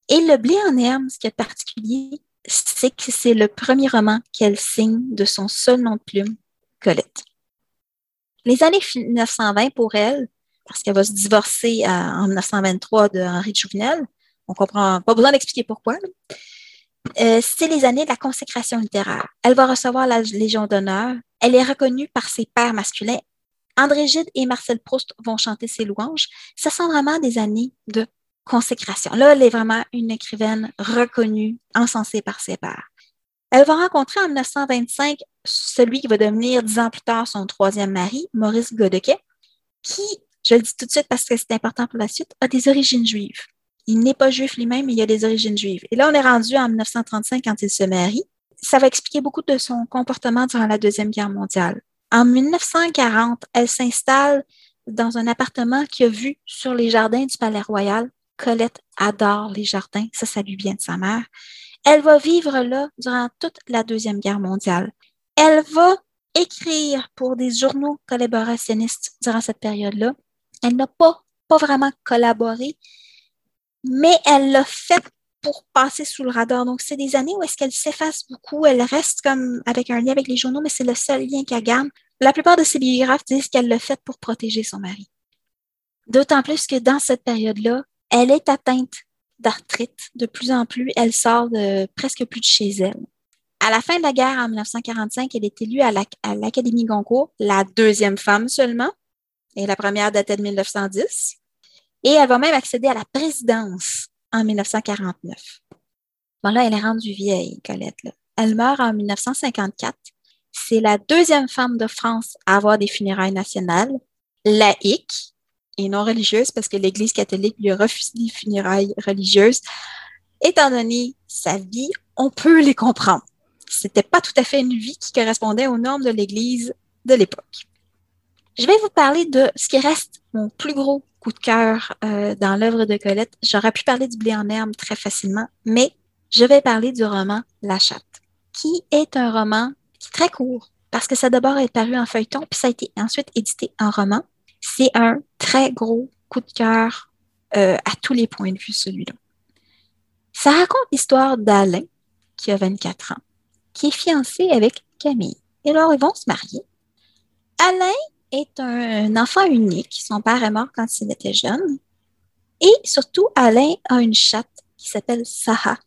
Speaker 7: Et Le blé en herbe, ce qui est particulier, c'est que c'est le premier roman qu'elle signe de son seul nom de plume, Colette. Les années 1920 pour elle, parce qu'elle va se divorcer euh, en 1923 de Henri de Jouvenel, on comprend, pas besoin d'expliquer pourquoi. Euh, c'est les années de la consécration littéraire. Elle va recevoir la Légion d'honneur. Elle est reconnue par ses pères masculins. André Gide et Marcel Proust vont chanter ses louanges. Ce sont vraiment des années de consécration. Là, elle est vraiment une écrivaine reconnue, encensée par ses pairs. Elle va rencontrer en 1925 celui qui va devenir dix ans plus tard son troisième mari, Maurice Godequet, qui, je le dis tout de suite parce que c'est important pour la suite, a des origines juives. Il n'est pas juif lui-même, mais il a des origines juives. Et là, on est rendu en 1935 quand il se marie. Ça va expliquer beaucoup de son comportement durant la Deuxième Guerre mondiale. En 1940, elle s'installe dans un appartement qui a vue sur les jardins du Palais Royal. Colette adore les jardins, ça, ça lui vient de sa mère. Elle va vivre là durant toute la Deuxième Guerre mondiale. Elle va écrire pour des journaux collaborationnistes durant cette période-là. Elle n'a pas, pas vraiment collaboré, mais elle l'a fait pour passer sous le radar. Donc, c'est des années où est-ce qu'elle s'efface beaucoup, elle reste comme avec un lien avec les journaux, mais c'est le seul lien qu'elle garde. La plupart de ses biographes disent qu'elle l'a fait pour protéger son mari. D'autant plus que dans cette période-là, elle est atteinte d'arthrite. De plus en plus, elle sort de presque plus de chez elle. À la fin de la guerre, en 1945, elle est élue à l'Académie Goncourt, la deuxième femme seulement, et la première datait de 1910. Et elle va même accéder à la présidence en 1949. Bon, là, elle est rendue vieille, Colette. Elle meurt en 1954. C'est la deuxième femme de France à avoir des funérailles nationales, laïques et non religieuses, parce que l'Église catholique lui a refusé des funérailles religieuses. Étant donné sa vie, on peut les comprendre. C'était pas tout à fait une vie qui correspondait aux normes de l'Église de l'époque. Je vais vous parler de ce qui reste mon plus gros coup de cœur euh, dans l'œuvre de Colette. J'aurais pu parler du blé en herbe très facilement, mais je vais parler du roman La chatte, qui est un roman qui est très court, parce que ça d'abord est paru en feuilleton, puis ça a été ensuite édité en roman. C'est un très gros coup de cœur euh, à tous les points de vue, celui-là. Ça raconte l'histoire d'Alain, qui a 24 ans, qui est fiancé avec Camille. Et alors, ils vont se marier. Alain est un, enfant unique. Son père est mort quand il était jeune. Et surtout, Alain a une chatte qui s'appelle Saha,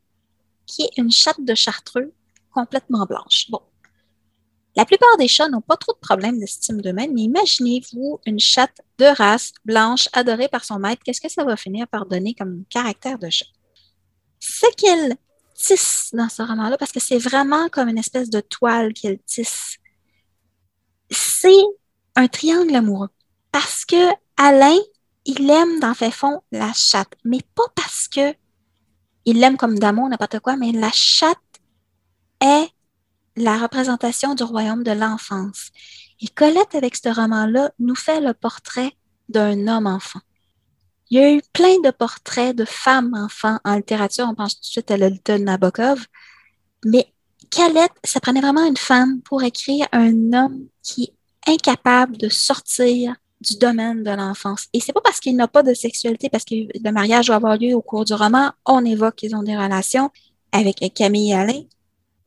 Speaker 7: qui est une chatte de chartreux complètement blanche. Bon. La plupart des chats n'ont pas trop de problèmes d'estime d'eux-mêmes, mais imaginez-vous une chatte de race blanche adorée par son maître. Qu'est-ce que ça va finir par donner comme caractère de chat? Ce qu'elle tisse dans ce roman-là, parce que c'est vraiment comme une espèce de toile qu'elle tisse, c'est un triangle amoureux. Parce que Alain, il aime dans fait fond la chatte, mais pas parce que il l'aime comme d'amour, n'importe quoi, mais la chatte est la représentation du royaume de l'enfance. Et Colette, avec ce roman-là, nous fait le portrait d'un homme-enfant. Il y a eu plein de portraits de femmes-enfants en littérature. On pense tout de suite à Lolita Nabokov. Mais Colette, ça prenait vraiment une femme pour écrire un homme qui incapable de sortir du domaine de l'enfance. Et c'est pas parce qu'il n'a pas de sexualité, parce que le mariage va avoir lieu au cours du roman, on évoque qu'ils ont des relations, avec Camille et Alain,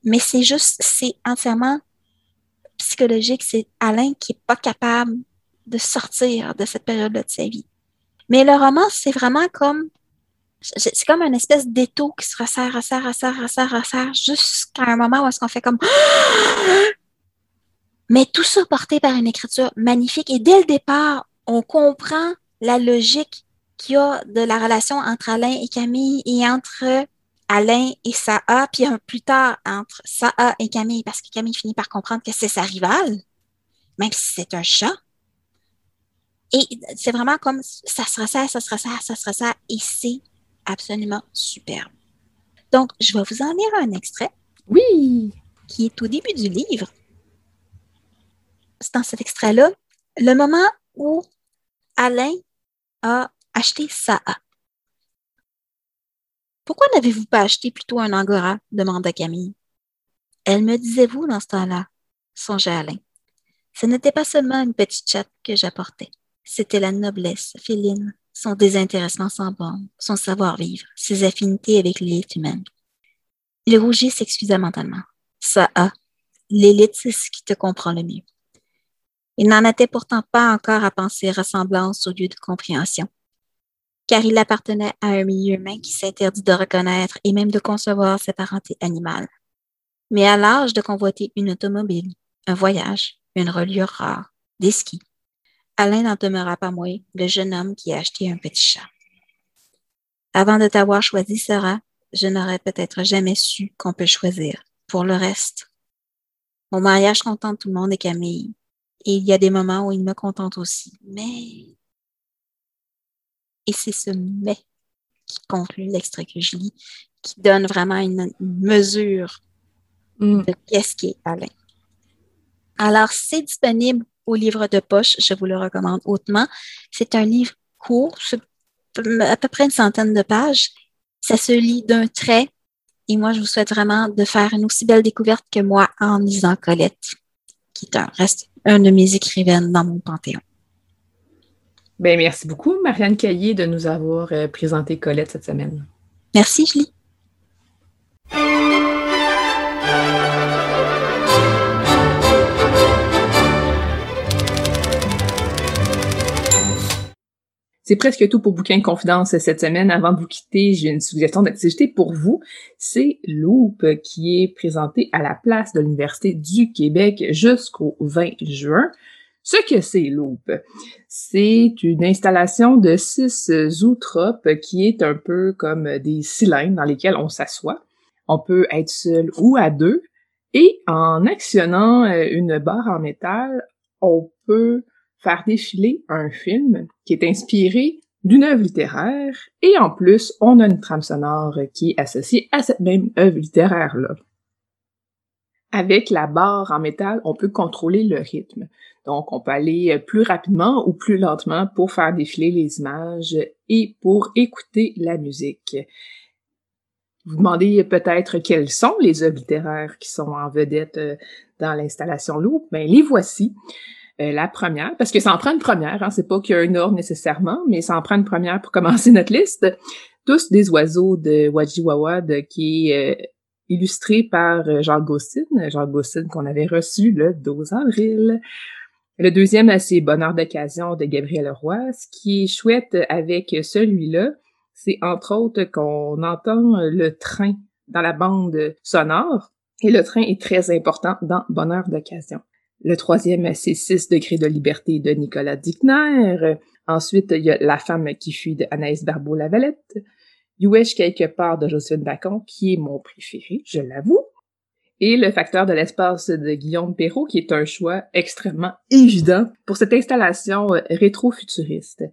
Speaker 7: mais c'est juste, c'est entièrement psychologique. C'est Alain qui est pas capable de sortir de cette période-là de sa vie. Mais le roman, c'est vraiment comme, c'est comme une espèce d'étau qui se resserre, resserre, resserre, resserre, resserre, jusqu'à un moment où est-ce qu'on fait comme, mais tout ça porté par une écriture magnifique. Et dès le départ, on comprend la logique qu'il y a de la relation entre Alain et Camille et entre Alain et Saa, puis plus tard entre Saa et Camille, parce que Camille finit par comprendre que c'est sa rivale, même si c'est un chat. Et c'est vraiment comme ça se resserre, ça se resserre, ça se resserre, et c'est absolument superbe. Donc, je vais vous en lire un extrait.
Speaker 1: Oui!
Speaker 7: Qui est au début du livre. C'est dans cet extrait-là, le moment où Alain a acheté Saa. Pourquoi n'avez-vous pas acheté plutôt un angora? demanda Camille. Elle me disait vous dans ce temps-là, songeait Alain. Ce n'était pas seulement une petite chatte que j'apportais, c'était la noblesse féline, son désintéressement sans borne, son savoir-vivre, ses affinités avec l'élite humaine. Il rougit s'excusa mentalement. Ça a. L'élite, c'est ce qui te comprend le mieux. Il n'en était pourtant pas encore à penser ressemblance au lieu de compréhension car il appartenait à un milieu humain qui s'interdit de reconnaître et même de concevoir sa parenté animale. Mais à l'âge de convoiter une automobile, un voyage, une reliure rare, des skis, Alain n'en demeura pas moins le jeune homme qui a acheté un petit chat. Avant de t'avoir choisi, Sarah, je n'aurais peut-être jamais su qu'on peut choisir. Pour le reste, mon mariage contente tout le monde et Camille. Et il y a des moments où il me contente aussi. Mais et c'est ce mais qui conclut l'extrait que je lis, qui donne vraiment une, mesure
Speaker 1: Mm.
Speaker 7: de qu'est-ce qui est Alain. Alors, c'est disponible au livre de poche, je vous le recommande hautement. C'est un livre court, à peu près une centaine de pages. Ça se lit d'un trait. Et moi, je vous souhaite vraiment de faire une aussi belle découverte que moi en lisant Colette, qui reste un de mes écrivaines dans mon panthéon.
Speaker 1: Ben, merci beaucoup, Marianne Caillé, de nous avoir euh, présenté Colette cette semaine.
Speaker 7: Merci, Julie.
Speaker 1: C'est presque tout pour Bouquin Confidence cette semaine. Avant de vous quitter, j'ai une suggestion d'activité pour vous. C'est Loop qui est présenté à la place de l'Université du Québec jusqu'au 20 juin. Ce que c'est Loop, c'est une installation de six zootropes qui est un peu comme des cylindres dans lesquels on s'assoit. On peut être seul ou à deux. Et en actionnant euh, une barre en métal, on peut faire défiler un film qui est inspiré d'une œuvre littéraire et en plus, on a une trame sonore qui est associée à cette même œuvre littéraire-là. Avec la barre en métal, on peut contrôler le rythme. Donc, on peut aller plus rapidement ou plus lentement pour faire défiler les images et pour écouter la musique. Vous demandez peut-être quelles sont les œuvres littéraires qui sont en vedette euh, dans l'installation Loop. Ben, les voici. Euh, la première, parce que ça en prend une première, hein, c'est pas qu'il y ordre nécessairement, mais ça en prend une première pour commencer notre liste. Tous des oiseaux de Wajiwawa qui est euh, illustré par euh, Jacques Gossin, Jacques Gossin qu'on avait reçu le 12 avril. Le deuxième, c'est Bonheur d'occasion de Gabriel Roy. Ce qui est chouette avec celui-là, c'est entre autres qu'on entend le train dans la bande sonore. Et le train est très important dans Bonheur d'occasion. Le troisième, c'est 6 degrés de liberté de Nicolas Dickner. Ensuite, il y a La femme qui fuit de Anaïs Barbeau-Lavalette. Youesh quelque part de Jocelyne Bacon, qui est mon préféré, je l'avoue. Et le facteur de l'espace de Guillaume Perrault, qui est un choix extrêmement évident pour cette installation euh, rétro-futuriste.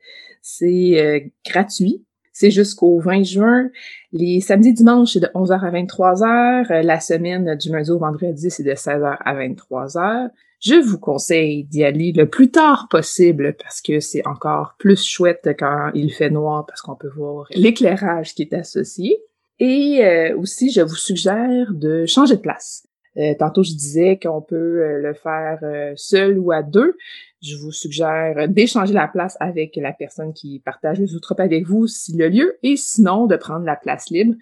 Speaker 1: C'est euh, gratuit. C'est jusqu'au 20 juin. Les samedis dimanches, c'est de 11h à 23h. La semaine du lundi au vendredi, c'est de 16h à 23h. Je vous conseille d'y aller le plus tard possible parce que c'est encore plus chouette quand il fait noir parce qu'on peut voir l'éclairage qui est associé. Et euh, aussi, je vous suggère de changer de place. Euh, tantôt, je disais qu'on peut euh, le faire seul ou à deux. Je vous suggère d'échanger la place avec la personne qui partage les outropes avec vous si le lieu, et sinon de prendre la place libre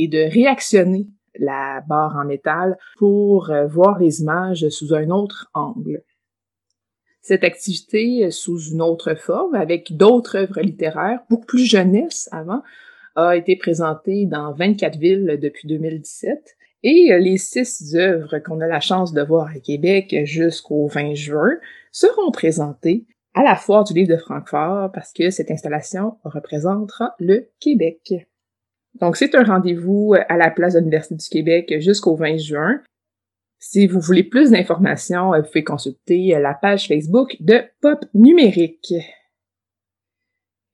Speaker 1: et de réactionner la barre en métal pour euh, voir les images sous un autre angle. Cette activité sous une autre forme, avec d'autres œuvres littéraires, beaucoup plus jeunesse avant, a été présentée dans 24 villes depuis 2017. Et les six œuvres qu'on a la chance de voir à Québec jusqu'au 20 juin seront présentées à la Foire du livre de Francfort parce que cette installation représentera le Québec. Donc, c'est un rendez-vous à la place de l'Université du Québec jusqu'au 20 juin. Si vous voulez plus d'informations, vous pouvez consulter la page Facebook de Pop Numérique.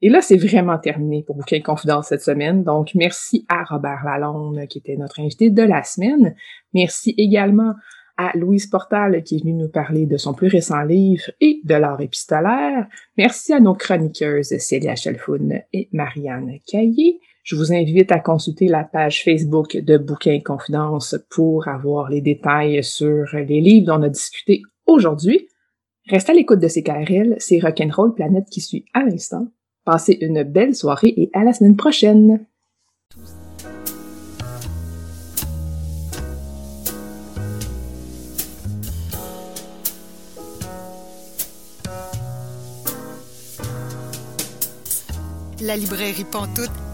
Speaker 1: Et là, c'est vraiment terminé pour Bouquin Confidence cette semaine. Donc, merci à Robert Lalonde, qui était notre invité de la semaine. Merci également à Louise Portal qui est venue nous parler de son plus récent livre et de l'art épistolaire. Merci à nos chroniqueuses Célia Chalfoun et Marianne Caillé. Je vous invite à consulter la page Facebook de Bouquin Confidence pour avoir les détails sur les livres dont on a discuté aujourd'hui. Restez à l'écoute de CKRL, c'est Rock'n'Roll Planète qui suit à l'instant. Passez une belle soirée et à la semaine prochaine!
Speaker 4: La librairie Pantoute,